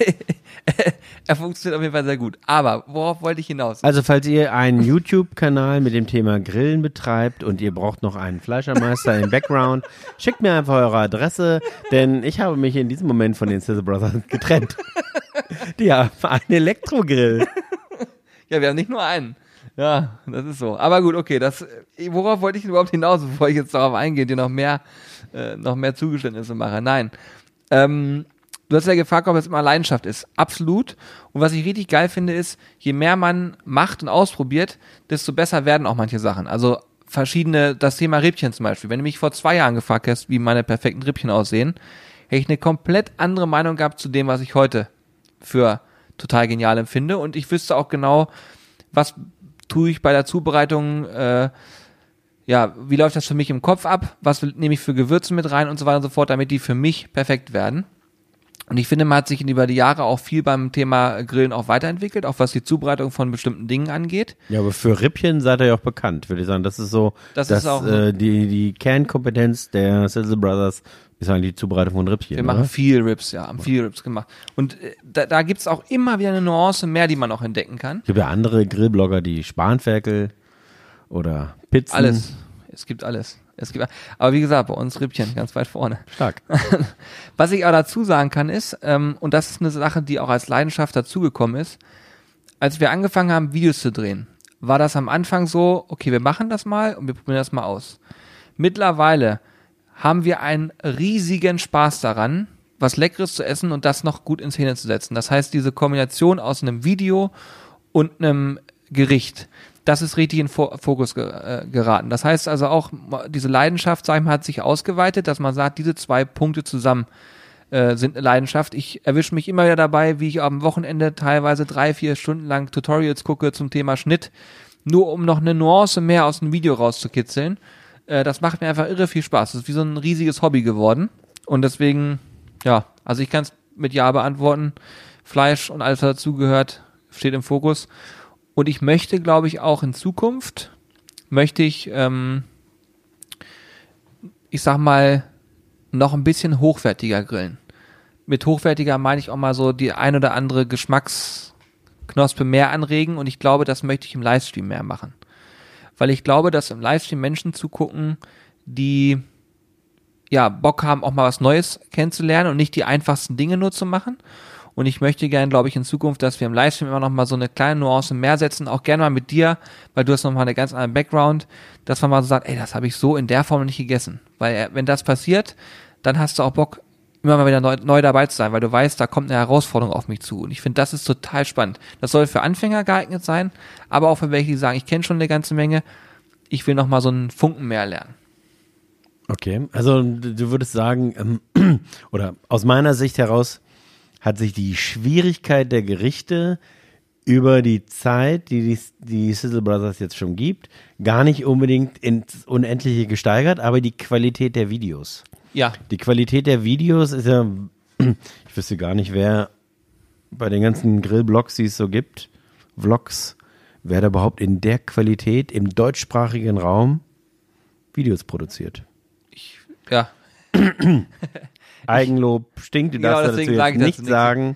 er funktioniert auf jeden Fall sehr gut. Aber worauf wollte ich hinaus? also, falls ihr einen YouTube-Kanal mit dem Thema Grillen betreibt und ihr braucht noch einen Fleischermeister im Background, schickt mir einfach eure Adresse, denn ich habe mich in diesem Moment von den Sizzle Brothers getrennt. Die haben einen Elektrogrill. Ja, wir haben nicht nur einen. Ja, das ist so. Aber gut, okay, das, äh, worauf wollte ich überhaupt hinaus, bevor ich jetzt darauf eingehe, dir noch mehr, äh, noch mehr Zugeständnisse mache? Nein. Ähm, du hast ja gefragt, ob es immer Leidenschaft ist. Absolut. Und was ich richtig geil finde, ist, je mehr man macht und ausprobiert, desto besser werden auch manche Sachen. Also verschiedene, das Thema Rippchen zum Beispiel. Wenn du mich vor zwei Jahren gefragt hast, wie meine perfekten Rippchen aussehen, hätte ich eine komplett andere Meinung gehabt zu dem, was ich heute für total genial empfinde. Und ich wüsste auch genau, was tue ich bei der Zubereitung, äh, ja, wie läuft das für mich im Kopf ab, was nehme ich für Gewürze mit rein und so weiter und so fort, damit die für mich perfekt werden. Und ich finde, man hat sich über die Jahre auch viel beim Thema Grillen auch weiterentwickelt, auch was die Zubereitung von bestimmten Dingen angeht. Ja, aber für Rippchen seid ihr ja auch bekannt, würde ich sagen. Das ist so, Das dass, ist auch äh, die, die Kernkompetenz der Sizzle Brothers ist eigentlich die Zubereitung von Rippchen. Wir oder? machen viel Rips, ja, haben viel Rips gemacht. Und äh, da, da gibt's auch immer wieder eine Nuance mehr, die man auch entdecken kann. Es gibt ja andere Grillblogger, die Spanferkel oder Pizzen. Alles. Es gibt alles. Es gibt, aber wie gesagt, bei uns Rippchen ganz weit vorne. Stark. Was ich auch dazu sagen kann ist, ähm, und das ist eine Sache, die auch als Leidenschaft dazugekommen ist, als wir angefangen haben, Videos zu drehen, war das am Anfang so, okay, wir machen das mal und wir probieren das mal aus. Mittlerweile haben wir einen riesigen Spaß daran, was Leckeres zu essen und das noch gut in Szene zu setzen. Das heißt, diese Kombination aus einem Video und einem Gericht, das ist richtig in Fokus äh, geraten. Das heißt also auch, diese Leidenschaft, sag ich mal, hat sich ausgeweitet, dass man sagt, diese zwei Punkte zusammen äh, sind eine Leidenschaft. Ich erwische mich immer wieder dabei, wie ich am Wochenende teilweise drei, vier Stunden lang Tutorials gucke zum Thema Schnitt, nur um noch eine Nuance mehr aus dem Video rauszukitzeln. Äh, das macht mir einfach irre viel Spaß. Das ist wie so ein riesiges Hobby geworden. Und deswegen, ja, also ich kann es mit Ja beantworten. Fleisch und alles, was dazugehört, steht im Fokus. Und ich möchte, glaube ich, auch in Zukunft, möchte ich, ähm, ich sag mal, noch ein bisschen hochwertiger grillen. Mit hochwertiger meine ich auch mal so die ein oder andere Geschmacksknospe mehr anregen und ich glaube, das möchte ich im Livestream mehr machen. Weil ich glaube, dass im Livestream Menschen zugucken, die ja Bock haben, auch mal was Neues kennenzulernen und nicht die einfachsten Dinge nur zu machen. Und ich möchte gerne, glaube ich, in Zukunft, dass wir im Livestream immer noch mal so eine kleine Nuance mehr setzen, auch gerne mal mit dir, weil du hast noch mal eine ganz andere Background, dass man mal so sagt, ey, das habe ich so in der Form nicht gegessen. Weil äh, wenn das passiert, dann hast du auch Bock, immer mal wieder neu, neu dabei zu sein, weil du weißt, da kommt eine Herausforderung auf mich zu. Und ich finde, das ist total spannend. Das soll für Anfänger geeignet sein, aber auch für welche, die sagen, ich kenne schon eine ganze Menge, ich will noch mal so einen Funken mehr lernen. Okay, also du würdest sagen, ähm, oder aus meiner Sicht heraus, hat sich die Schwierigkeit der Gerichte über die Zeit, die die, die Sizzle Brothers jetzt schon gibt, gar nicht unbedingt ins Unendliche gesteigert, aber die Qualität der Videos. Ja. Die Qualität der Videos ist ja, ich wüsste gar nicht, wer bei den ganzen Grillblogs, die es so gibt, Vlogs, wer da überhaupt in der Qualität im deutschsprachigen Raum Videos produziert. Ich, ja. Eigenlob stinkt, du genau, darfst dazu jetzt nichts sagen.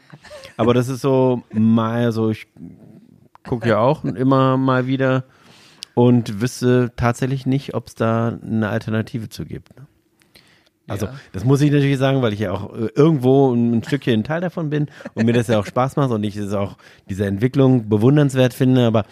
Aber das ist so mal so, ich gucke ja auch immer mal wieder und wüsste tatsächlich nicht, ob es da eine Alternative zu gibt. Also, ja. das muss ich natürlich sagen, weil ich ja auch äh, irgendwo ein Stückchen ein Teil davon bin und mir das ja auch Spaß macht und ich es auch diese Entwicklung bewundernswert finde, aber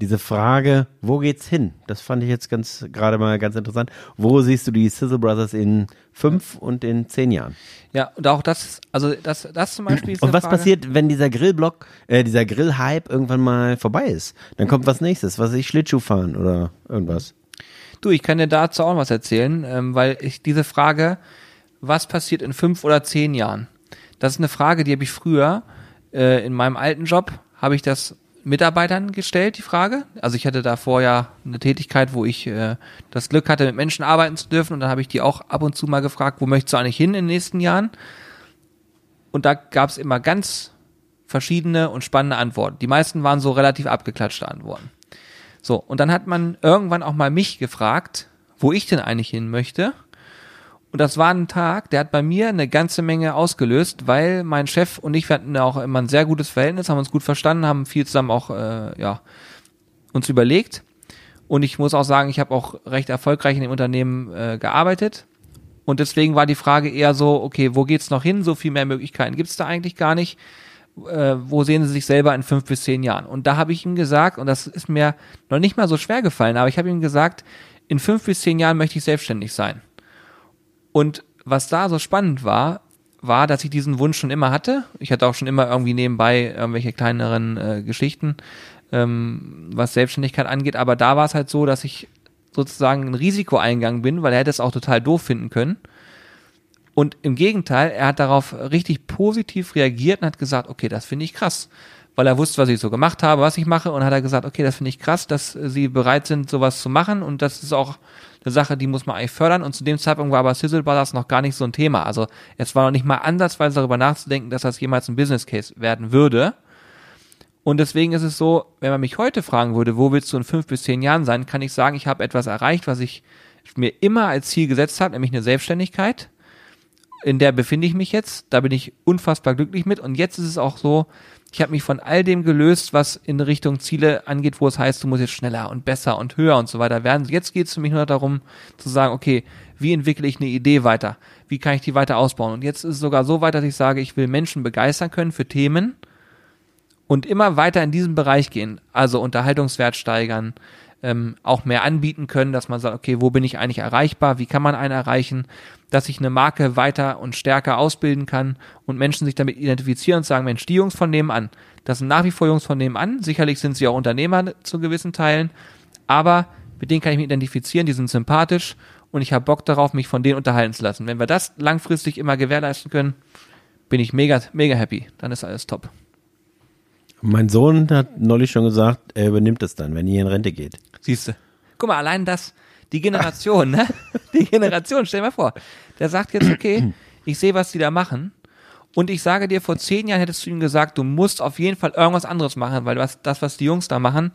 diese Frage, wo geht's hin? Das fand ich jetzt ganz gerade mal ganz interessant. Wo siehst du die Sizzle Brothers in fünf und in zehn Jahren? Ja, und auch das, also das, das zum Beispiel ist Und was Frage. passiert, wenn dieser Grillblock, äh, dieser Grillhype irgendwann mal vorbei ist? Dann kommt was nächstes, was ich Schlittschuh fahren oder irgendwas. Du, ich kann dir dazu auch was erzählen, ähm, weil ich diese Frage, was passiert in fünf oder zehn Jahren? Das ist eine Frage, die habe ich früher äh, in meinem alten Job, habe ich das Mitarbeitern gestellt, die Frage. Also ich hatte da vorher eine Tätigkeit, wo ich äh, das Glück hatte, mit Menschen arbeiten zu dürfen und dann habe ich die auch ab und zu mal gefragt, wo möchtest du eigentlich hin in den nächsten Jahren? Und da gab es immer ganz verschiedene und spannende Antworten. Die meisten waren so relativ abgeklatschte Antworten. So, und dann hat man irgendwann auch mal mich gefragt, wo ich denn eigentlich hin möchte. Und das war ein Tag, der hat bei mir eine ganze Menge ausgelöst, weil mein Chef und ich hatten auch immer ein sehr gutes Verhältnis, haben uns gut verstanden, haben viel zusammen auch äh, ja, uns überlegt. Und ich muss auch sagen, ich habe auch recht erfolgreich in dem Unternehmen äh, gearbeitet. Und deswegen war die Frage eher so, okay, wo geht's noch hin? So viel mehr Möglichkeiten gibt's da eigentlich gar nicht. Äh, wo sehen Sie sich selber in fünf bis zehn Jahren? Und da habe ich ihm gesagt, und das ist mir noch nicht mal so schwer gefallen, aber ich habe ihm gesagt, in fünf bis zehn Jahren möchte ich selbstständig sein. Und was da so spannend war, war, dass ich diesen Wunsch schon immer hatte. Ich hatte auch schon immer irgendwie nebenbei irgendwelche kleineren äh, Geschichten, ähm, was Selbstständigkeit angeht. Aber da war es halt so, dass ich sozusagen ein Risiko eingegangen bin, weil er hätte es auch total doof finden können. Und im Gegenteil, er hat darauf richtig positiv reagiert und hat gesagt, okay, das finde ich krass. Weil er wusste, was ich so gemacht habe, was ich mache, und hat er gesagt, okay, das finde ich krass, dass sie bereit sind, sowas zu machen. Und das ist auch eine Sache, die muss man eigentlich fördern. Und zu dem Zeitpunkt war aber Sizzle Brothers noch gar nicht so ein Thema. Also es war noch nicht mal ansatzweise darüber nachzudenken, dass das jemals ein Business Case werden würde. Und deswegen ist es so, wenn man mich heute fragen würde, wo willst du in fünf bis zehn Jahren sein, kann ich sagen, ich habe etwas erreicht, was ich mir immer als Ziel gesetzt habe, nämlich eine Selbstständigkeit. In der befinde ich mich jetzt. Da bin ich unfassbar glücklich mit. Und jetzt ist es auch so, ich habe mich von all dem gelöst, was in Richtung Ziele angeht, wo es heißt, du musst jetzt schneller und besser und höher und so weiter werden. Jetzt geht es für mich nur darum zu sagen, okay, wie entwickle ich eine Idee weiter? Wie kann ich die weiter ausbauen? Und jetzt ist es sogar so weit, dass ich sage, ich will Menschen begeistern können für Themen und immer weiter in diesem Bereich gehen. Also Unterhaltungswert steigern, ähm, auch mehr anbieten können, dass man sagt, okay, wo bin ich eigentlich erreichbar, wie kann man einen erreichen, dass ich eine Marke weiter und stärker ausbilden kann und Menschen sich damit identifizieren und sagen, Mensch, die Jungs von nebenan, das sind nach wie vor Jungs von nebenan, sicherlich sind sie auch Unternehmer zu gewissen Teilen, aber mit denen kann ich mich identifizieren, die sind sympathisch und ich habe Bock darauf, mich von denen unterhalten zu lassen. Wenn wir das langfristig immer gewährleisten können, bin ich mega, mega happy. Dann ist alles top. Mein Sohn hat neulich schon gesagt, er übernimmt es dann, wenn ihr in Rente geht. Siehst du. Guck mal, allein das, die Generation, ne? Die Generation, stell dir mal vor. Der sagt jetzt, okay, ich sehe, was die da machen. Und ich sage dir, vor zehn Jahren hättest du ihm gesagt, du musst auf jeden Fall irgendwas anderes machen, weil was, das, was die Jungs da machen,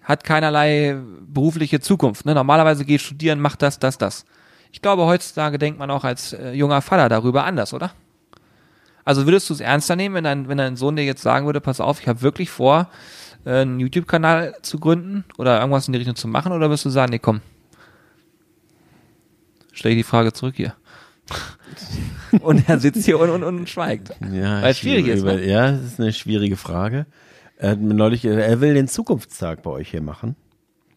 hat keinerlei berufliche Zukunft. Ne? Normalerweise geh studieren, mach das, das, das. Ich glaube, heutzutage denkt man auch als äh, junger Vater darüber anders, oder? Also würdest du es ernster nehmen, wenn dein, wenn dein Sohn dir jetzt sagen würde, pass auf, ich habe wirklich vor, einen YouTube-Kanal zu gründen oder irgendwas in die Richtung zu machen, oder wirst du sagen, nee, komm, stell die Frage zurück hier. und er sitzt hier und, und, und schweigt. Ja, Weil es schwierig ist, ne? Ja, das ist eine schwierige Frage. Er hat mir neulich, er will den Zukunftstag bei euch hier machen.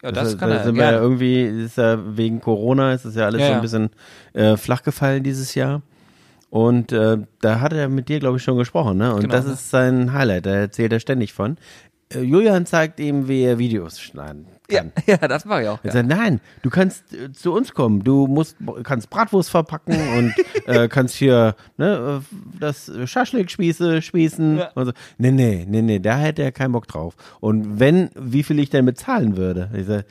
Ja, das, ist- kann da er sind wir ja irgendwie, ist ja wegen Corona, ist das ja alles Ja, so ein bisschen äh, flach gefallen dieses Jahr. Und äh, da hat er mit dir, glaube ich, schon gesprochen, ne? Und Genau, das ne? ist sein Highlight, da erzählt er ständig von. Äh, Julian zeigt ihm, wie er Videos schneiden Ja, kann. ja, das mache ich auch. Er Ja. sagt, nein, du kannst äh, zu uns kommen. Du musst, kannst Bratwurst verpacken und äh, kannst hier ne, äh, das Schaschlik-Spieße spießen. Ja. Und so. Nee, nee, nee, nee, da hätte er keinen Bock drauf. Und wenn, wie viel ich denn bezahlen würde? Ich sag,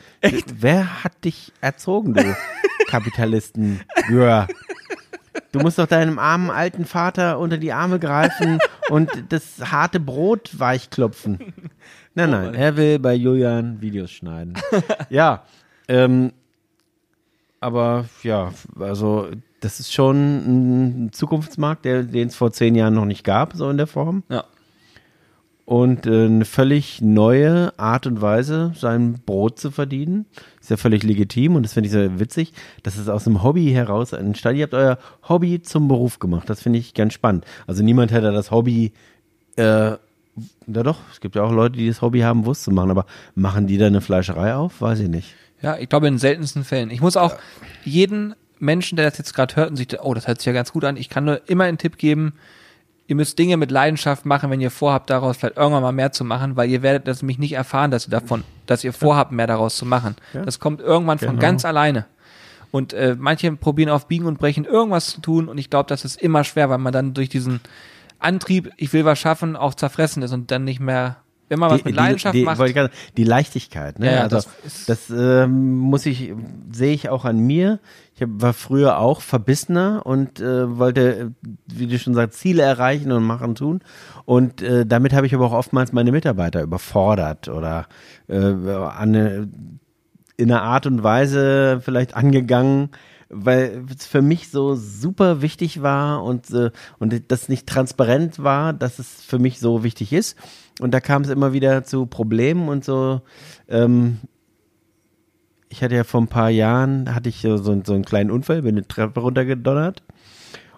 wer hat dich erzogen, du Kapitalisten? Ja. Du musst doch deinem armen alten Vater unter die Arme greifen und das harte Brot weichklopfen. Nein, nein, er will bei Julian Videos schneiden. ja, ähm, aber ja, also das ist schon ein Zukunftsmarkt, den es vor zehn Jahren noch nicht gab, so in der Form. Ja. Und äh, eine völlig neue Art und Weise, sein Brot zu verdienen. Ist ja völlig legitim und das finde ich sehr witzig, dass es aus einem Hobby heraus entstand. Ihr habt euer Hobby zum Beruf gemacht. Das finde ich ganz spannend. Also niemand hätte das Hobby, äh, ja doch, es gibt ja auch Leute, die das Hobby haben, Wurst zu machen, aber machen die da eine Fleischerei auf? Weiß ich nicht. Ja, ich glaube in den seltensten Fällen. Ich muss auch jeden Menschen, der das jetzt gerade hört und sich, oh, das hört sich ja ganz gut an, ich kann nur immer einen Tipp geben, ihr müsst Dinge mit Leidenschaft machen, wenn ihr vorhabt, daraus vielleicht irgendwann mal mehr zu machen, weil ihr werdet das nämlich nicht erfahren, dass ihr davon, dass ihr vorhabt, mehr daraus zu machen. Das kommt irgendwann von Genau. ganz alleine. Und äh, manche probieren auf Biegen und Brechen irgendwas zu tun und ich glaube, das ist immer schwer, weil man dann durch diesen Antrieb, ich will was schaffen, auch zerfressen ist und dann nicht mehr, wenn man was mit Leidenschaft die, macht. wollte ich gerade- die Leichtigkeit, ne? Ja, also, das das ähm, muss ich, sehe ich auch an mir. Ich hab, war früher auch verbissener und äh, wollte, wie du schon sagst, Ziele erreichen und machen tun. Und äh, damit habe ich aber auch oftmals meine Mitarbeiter überfordert oder äh, eine, in einer Art und Weise vielleicht angegangen, weil es für mich so super wichtig war und, äh, und das nicht transparent war, dass es für mich so wichtig ist. Und da kam es immer wieder zu Problemen und so. Ähm, ich hatte ja vor ein paar Jahren, hatte ich so, so, einen kleinen Unfall, bin eine Treppe runtergedonnert.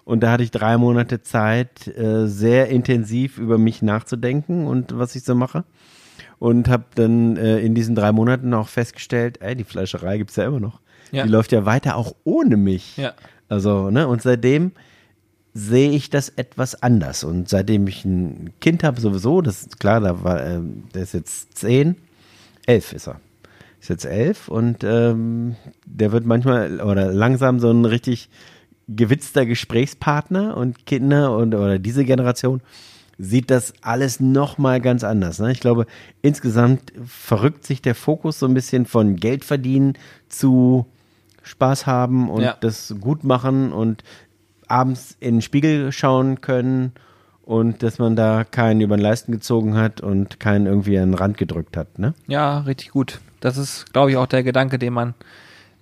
Und da hatte ich drei Monate Zeit, äh, sehr intensiv über mich nachzudenken und was ich so mache. Und habe dann äh, in diesen drei Monaten auch festgestellt, ey, die Fleischerei gibt's ja immer noch. Ja. Die läuft ja weiter auch ohne mich. Ja. Also, ne, und seitdem sehe ich das etwas anders. Und seitdem ich ein Kind habe, sowieso, das ist klar, da war, ähm, der ist jetzt zehn, elf ist er. Ist jetzt elf und ähm, der wird manchmal oder langsam so ein richtig gewitzter Gesprächspartner und Kinder und oder diese Generation sieht das alles nochmal ganz anders. Ne? Ich glaube, insgesamt verrückt sich der Fokus so ein bisschen von Geld verdienen zu Spaß haben und Ja. das gut machen und abends in den Spiegel schauen können und dass man da keinen über den Leisten gezogen hat und keinen irgendwie an den Rand gedrückt hat. Ne? Ja, richtig gut. Das ist, glaube ich, auch der Gedanke, den man,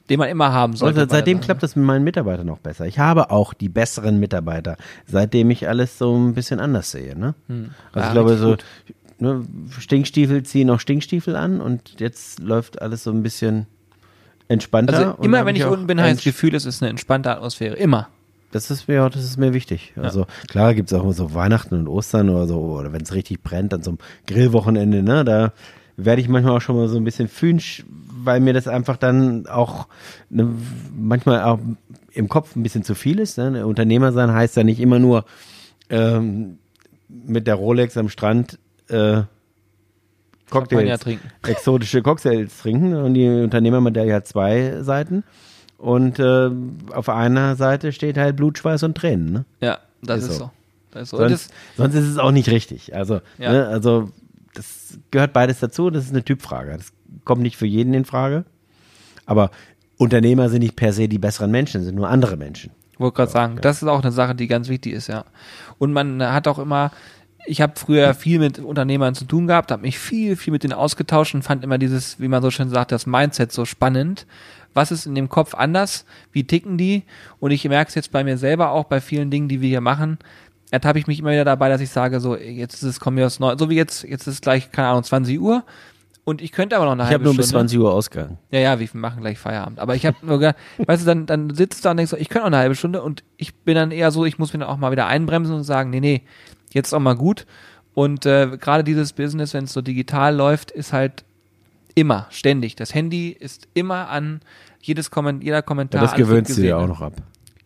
den man immer haben sollte. Bei seitdem klappt das mit meinen Mitarbeitern noch besser. Ich habe auch die besseren Mitarbeiter, seitdem ich alles so ein bisschen anders sehe. Ne? Also Hm. Ja, ich glaube so, gut. ne, Stinkstiefel ziehen auch Stinkstiefel an und jetzt läuft alles so ein bisschen entspannter. Also immer, wenn ich unten bin, habe ich ein das Gefühl, es ist eine entspannte Atmosphäre. Immer. Das ist mir, das ist mir wichtig. Also klar gibt's auch so Weihnachten und Ostern oder so, oder wenn es richtig brennt, an so einem Grillwochenende, ne, da werde ich manchmal auch schon mal so ein bisschen fünsch, weil mir das einfach dann auch ne, manchmal auch im Kopf ein bisschen zu viel ist. Ne? Unternehmer sein heißt ja nicht immer nur ähm, mit der Rolex am Strand äh, Cocktails, trinken. exotische Cocktails trinken. Und die Unternehmermedaille hat zwei Seiten. Und äh, auf einer Seite steht halt Blut, Schweiß und Tränen. Ne? Ja, das Ist ist, so. so. Das ist so. Sonst, sonst ist es auch nicht richtig. Also, Ja. ne, also das gehört beides dazu. Das ist eine Typfrage. Das kommt nicht für jeden in Frage. Aber Unternehmer sind nicht per se die besseren Menschen, sind nur andere Menschen. Ich wollte gerade sagen, das ist auch eine Sache, die ganz wichtig ist, ja. Und man hat auch immer, ich habe früher viel mit Unternehmern zu tun gehabt, habe mich viel, viel mit denen ausgetauscht und fand immer dieses, wie man so schön sagt, das Mindset so spannend. Was ist in dem Kopf anders? Wie ticken die? Und ich merke es jetzt bei mir selber auch, bei vielen Dingen, die wir hier machen, ertappe ich mich immer wieder dabei, dass ich sage, so, jetzt ist es, kommen wir aus neu, so wie jetzt, jetzt ist es gleich, keine Ahnung, 20 Uhr. Und ich könnte aber noch eine Ich halbe habe nur Stunde. bis 20 Uhr ausgegangen. Ja, ja, wir machen gleich Feierabend. Aber ich habe nur gedacht, weißt du, dann, dann sitzt du da und denkst so, ich könnte auch eine halbe Stunde und ich bin dann eher so, ich muss mir dann auch mal wieder einbremsen und sagen, nee, nee, jetzt auch mal gut. Und äh, gerade dieses Business, wenn es so digital läuft, ist halt immer, ständig. Das Handy ist immer an jedes Komment jeder Ja, Kommentar. das alles wird gewöhnst du dir auch noch ab.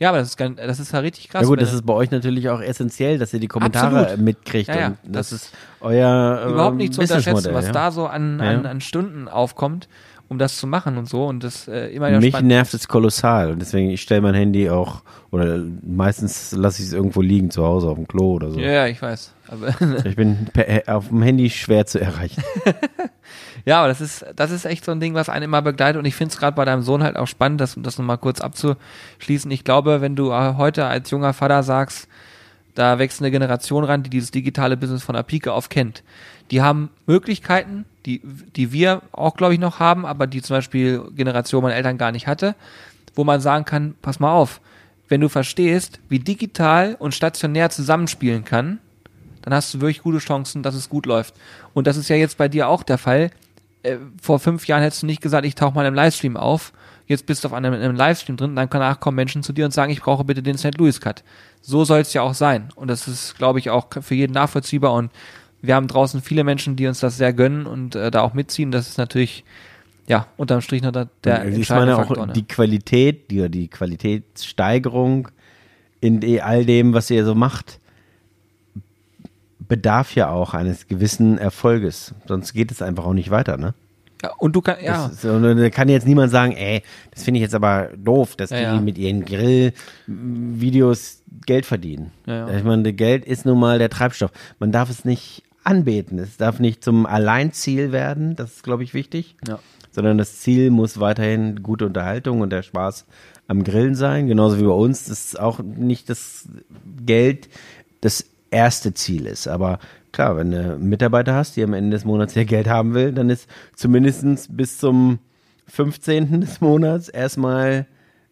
Ja, aber das ist, ganz, das ist ja richtig krass. Ja gut, das ist bei euch natürlich auch essentiell, dass ihr die Kommentare Absolut. mitkriegt. Ja, ja, und das, das ist euer äh, überhaupt nicht zu unterschätzen, was ja. da so an, Ja. an, an Stunden aufkommt, um das zu machen und so. Und das äh, immer Mich spannend. nervt es kolossal und deswegen ich stelle mein Handy auch oder meistens lasse ich es irgendwo liegen zu Hause auf dem Klo oder so. Ja, ja, ich weiß. Ich bin per, auf dem Handy schwer zu erreichen. Ja, aber das ist, das ist echt so ein Ding, was einen immer begleitet. Und ich finde es gerade bei deinem Sohn halt auch spannend, das, das nochmal kurz abzuschließen. Ich glaube, wenn du äh, heute als junger Vater sagst, da wächst eine Generation ran, die dieses digitale Business von der Pike auf kennt. Die haben Möglichkeiten, die, die wir auch, glaube ich, noch haben, aber die zum Beispiel Generation meiner Eltern gar nicht hatte, wo man sagen kann, pass mal auf, wenn du verstehst, wie digital und stationär zusammenspielen kann, dann hast du wirklich gute Chancen, dass es gut läuft. Und das ist ja jetzt bei dir auch der Fall. Äh, vor fünf Jahren hättest du nicht gesagt, ich tauche mal im Livestream auf. Jetzt bist du auf einem, einem Livestream drin, dann danach kommen Menschen zu dir und sagen, ich brauche bitte den St. Louis Cut. So soll es ja auch sein. Und das ist, glaube ich, auch für jeden nachvollziehbar. Und wir haben draußen viele Menschen, die uns das sehr gönnen und äh, da auch mitziehen. Das ist natürlich, ja, unterm Strich noch der, der ich entscheidende meine auch Faktor. Ne? die Qualität, die, die Qualitätssteigerung in all dem, was ihr so macht, bedarf ja auch eines gewissen Erfolges. Sonst geht es einfach auch nicht weiter, ne? ja, und du kannst, ja, Das da kann jetzt niemand sagen, ey, das finde ich jetzt aber doof, dass Ja, die ja. mit ihren Grill-Videos Geld verdienen. Ja, ja. Ich meine, Geld ist nun mal der Treibstoff. Man darf es nicht anbeten. Es darf nicht zum Alleinziel werden. Das ist, glaube ich, wichtig. Ja. Sondern das Ziel muss weiterhin gute Unterhaltung und der Spaß am Grillen sein. Genauso wie bei uns. Das ist auch nicht das Geld das erste Ziel ist. Aber klar, wenn du Mitarbeiter hast, die am Ende des Monats ihr Geld haben will, dann ist zumindest bis zum 15. des Monats erstmal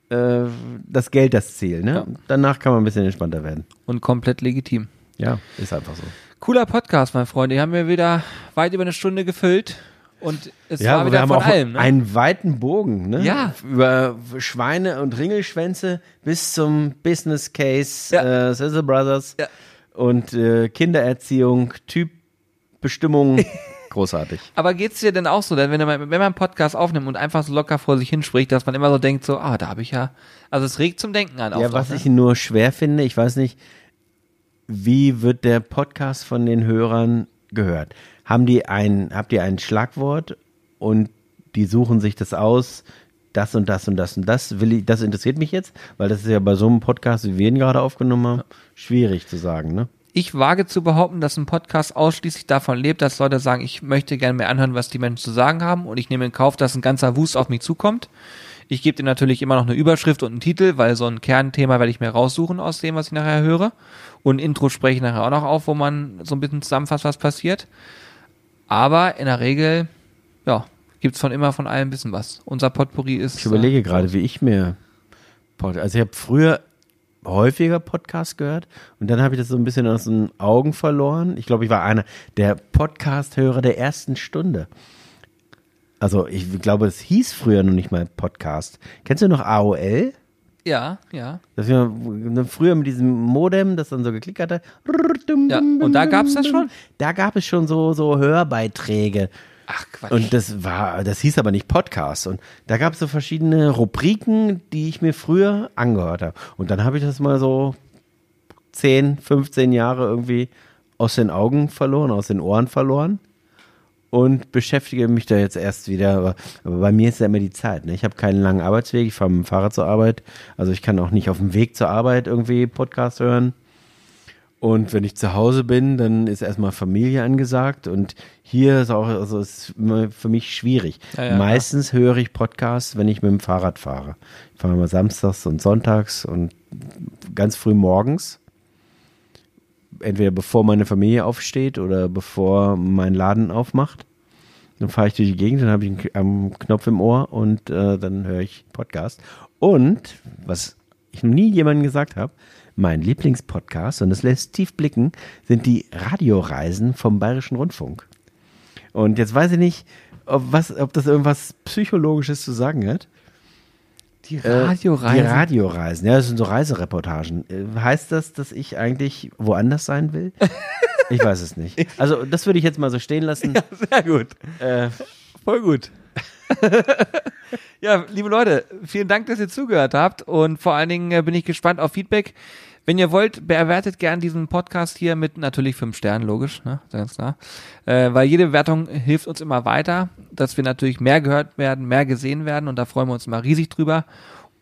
äh, das Geld das Ziel. Ne? Ja. Danach kann man ein bisschen entspannter werden. und komplett legitim. Ja, ist einfach so. Cooler Podcast, mein Freund. Die haben wir wieder weit über eine Stunde gefüllt. Und es Ja, war wieder wir haben von auch allem. Ne? einen weiten Bogen, ne? Ja. Über Schweine und Ringelschwänze bis zum Business Case, Ja. äh, Sizzle Brothers Ja. Und äh, Kindererziehung, Typbestimmung. Großartig. Aber geht's dir denn auch so, denn wenn, man, wenn man einen Podcast aufnimmt und einfach so locker vor sich hinspricht, dass man immer so denkt, so, ah, da habe ich ja, also es regt zum Denken an. Ja, was auch, ich ne? nur schwer finde, ich weiß nicht, wie wird der Podcast von den Hörern gehört? Haben die ein, habt ihr ein Schlagwort und die suchen sich das aus, das und das und das und das will ich, das interessiert mich jetzt, weil das ist ja bei so einem Podcast, wie wir ihn gerade aufgenommen haben, schwierig zu sagen, ne? Ich wage zu behaupten, dass ein Podcast ausschließlich davon lebt, dass Leute sagen, ich möchte gerne mehr anhören, was die Menschen zu sagen haben und ich nehme in Kauf, dass ein ganzer Wust auf mich zukommt. Ich gebe dir natürlich immer noch eine Überschrift und einen Titel, weil so ein Kernthema werde ich mir raussuchen aus dem, was ich nachher höre. Und ein Intro spreche ich nachher auch noch auf, wo man so ein bisschen zusammenfasst, was passiert. Aber in der Regel, ja, gibt's von immer von allem ein bisschen was. Unser Potpourri ist. Ich überlege gerade, wie ich mir also ich habe früher häufiger Podcast gehört und dann habe ich das so ein bisschen aus den Augen verloren. Ich glaube, ich war einer der Podcast-Hörer der ersten Stunde. Also ich glaube, es hieß früher noch nicht mal Podcast. Kennst du noch AOL? Ja, ja. Das wir ne, früher mit diesem Modem, das dann so geklickt hatte. Ja, und da gab's das schon? Da gab es schon so, so Hörbeiträge. Ach Quatsch. Und das war, das hieß aber nicht Podcast. Und da gab es so verschiedene Rubriken, die ich mir früher angehört habe. Und dann habe ich das mal so 10, 15 Jahre irgendwie aus den Augen verloren, aus den Ohren verloren. Und beschäftige mich da jetzt erst wieder. Aber, aber bei mir ist ja immer die Zeit. Ne? Ich habe keinen langen Arbeitsweg. Ich fahre mit dem Fahrrad zur Arbeit. Also ich kann auch nicht auf dem Weg zur Arbeit irgendwie Podcast hören. Und wenn ich zu Hause bin, dann ist erstmal Familie angesagt. Und hier ist auch, also ist für mich schwierig. Ja, ja, Meistens höre ich Podcasts, wenn ich mit dem Fahrrad fahre. Ich fahre immer samstags und sonntags und ganz früh morgens. Entweder bevor meine Familie aufsteht oder bevor mein Laden aufmacht. Dann fahre ich durch die Gegend, dann habe ich einen Knopf im Ohr und äh, dann höre ich Podcast. Und, was ich noch nie jemandem gesagt habe, mein Lieblingspodcast, und das lässt tief blicken, sind die Radioreisen vom Bayerischen Rundfunk. Und jetzt weiß ich nicht, ob, was, ob das irgendwas Psychologisches zu sagen hat. die Äh, Radioreise. Die Radioreisen, ja, das sind so Reisereportagen. Äh, Heißt das, dass ich eigentlich woanders sein will? Ich weiß es nicht. Also, das würde ich jetzt mal so stehen lassen. Sehr gut. Äh, Voll gut. ja, liebe Leute, vielen Dank, dass ihr zugehört habt und vor allen Dingen äh, bin ich gespannt auf Feedback. Wenn ihr wollt, bewertet gern diesen Podcast hier mit natürlich fünf Sternen, logisch, ne? ganz klar. Äh, weil jede Bewertung hilft uns immer weiter, dass wir natürlich mehr gehört werden, mehr gesehen werden und da freuen wir uns immer riesig drüber.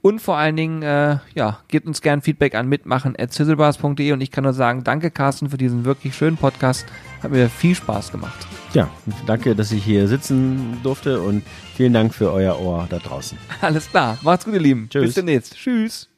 Und vor allen Dingen, äh, ja, gebt uns gern Feedback an mitmachen.zizzlebars.de und ich kann nur sagen, danke Carsten für diesen wirklich schönen Podcast. Hat mir viel Spaß gemacht. ja, danke, dass ich hier sitzen durfte und vielen Dank für euer Ohr da draußen. Alles klar. Macht's gut, ihr Lieben. Tschüss. Bis demnächst. Tschüss.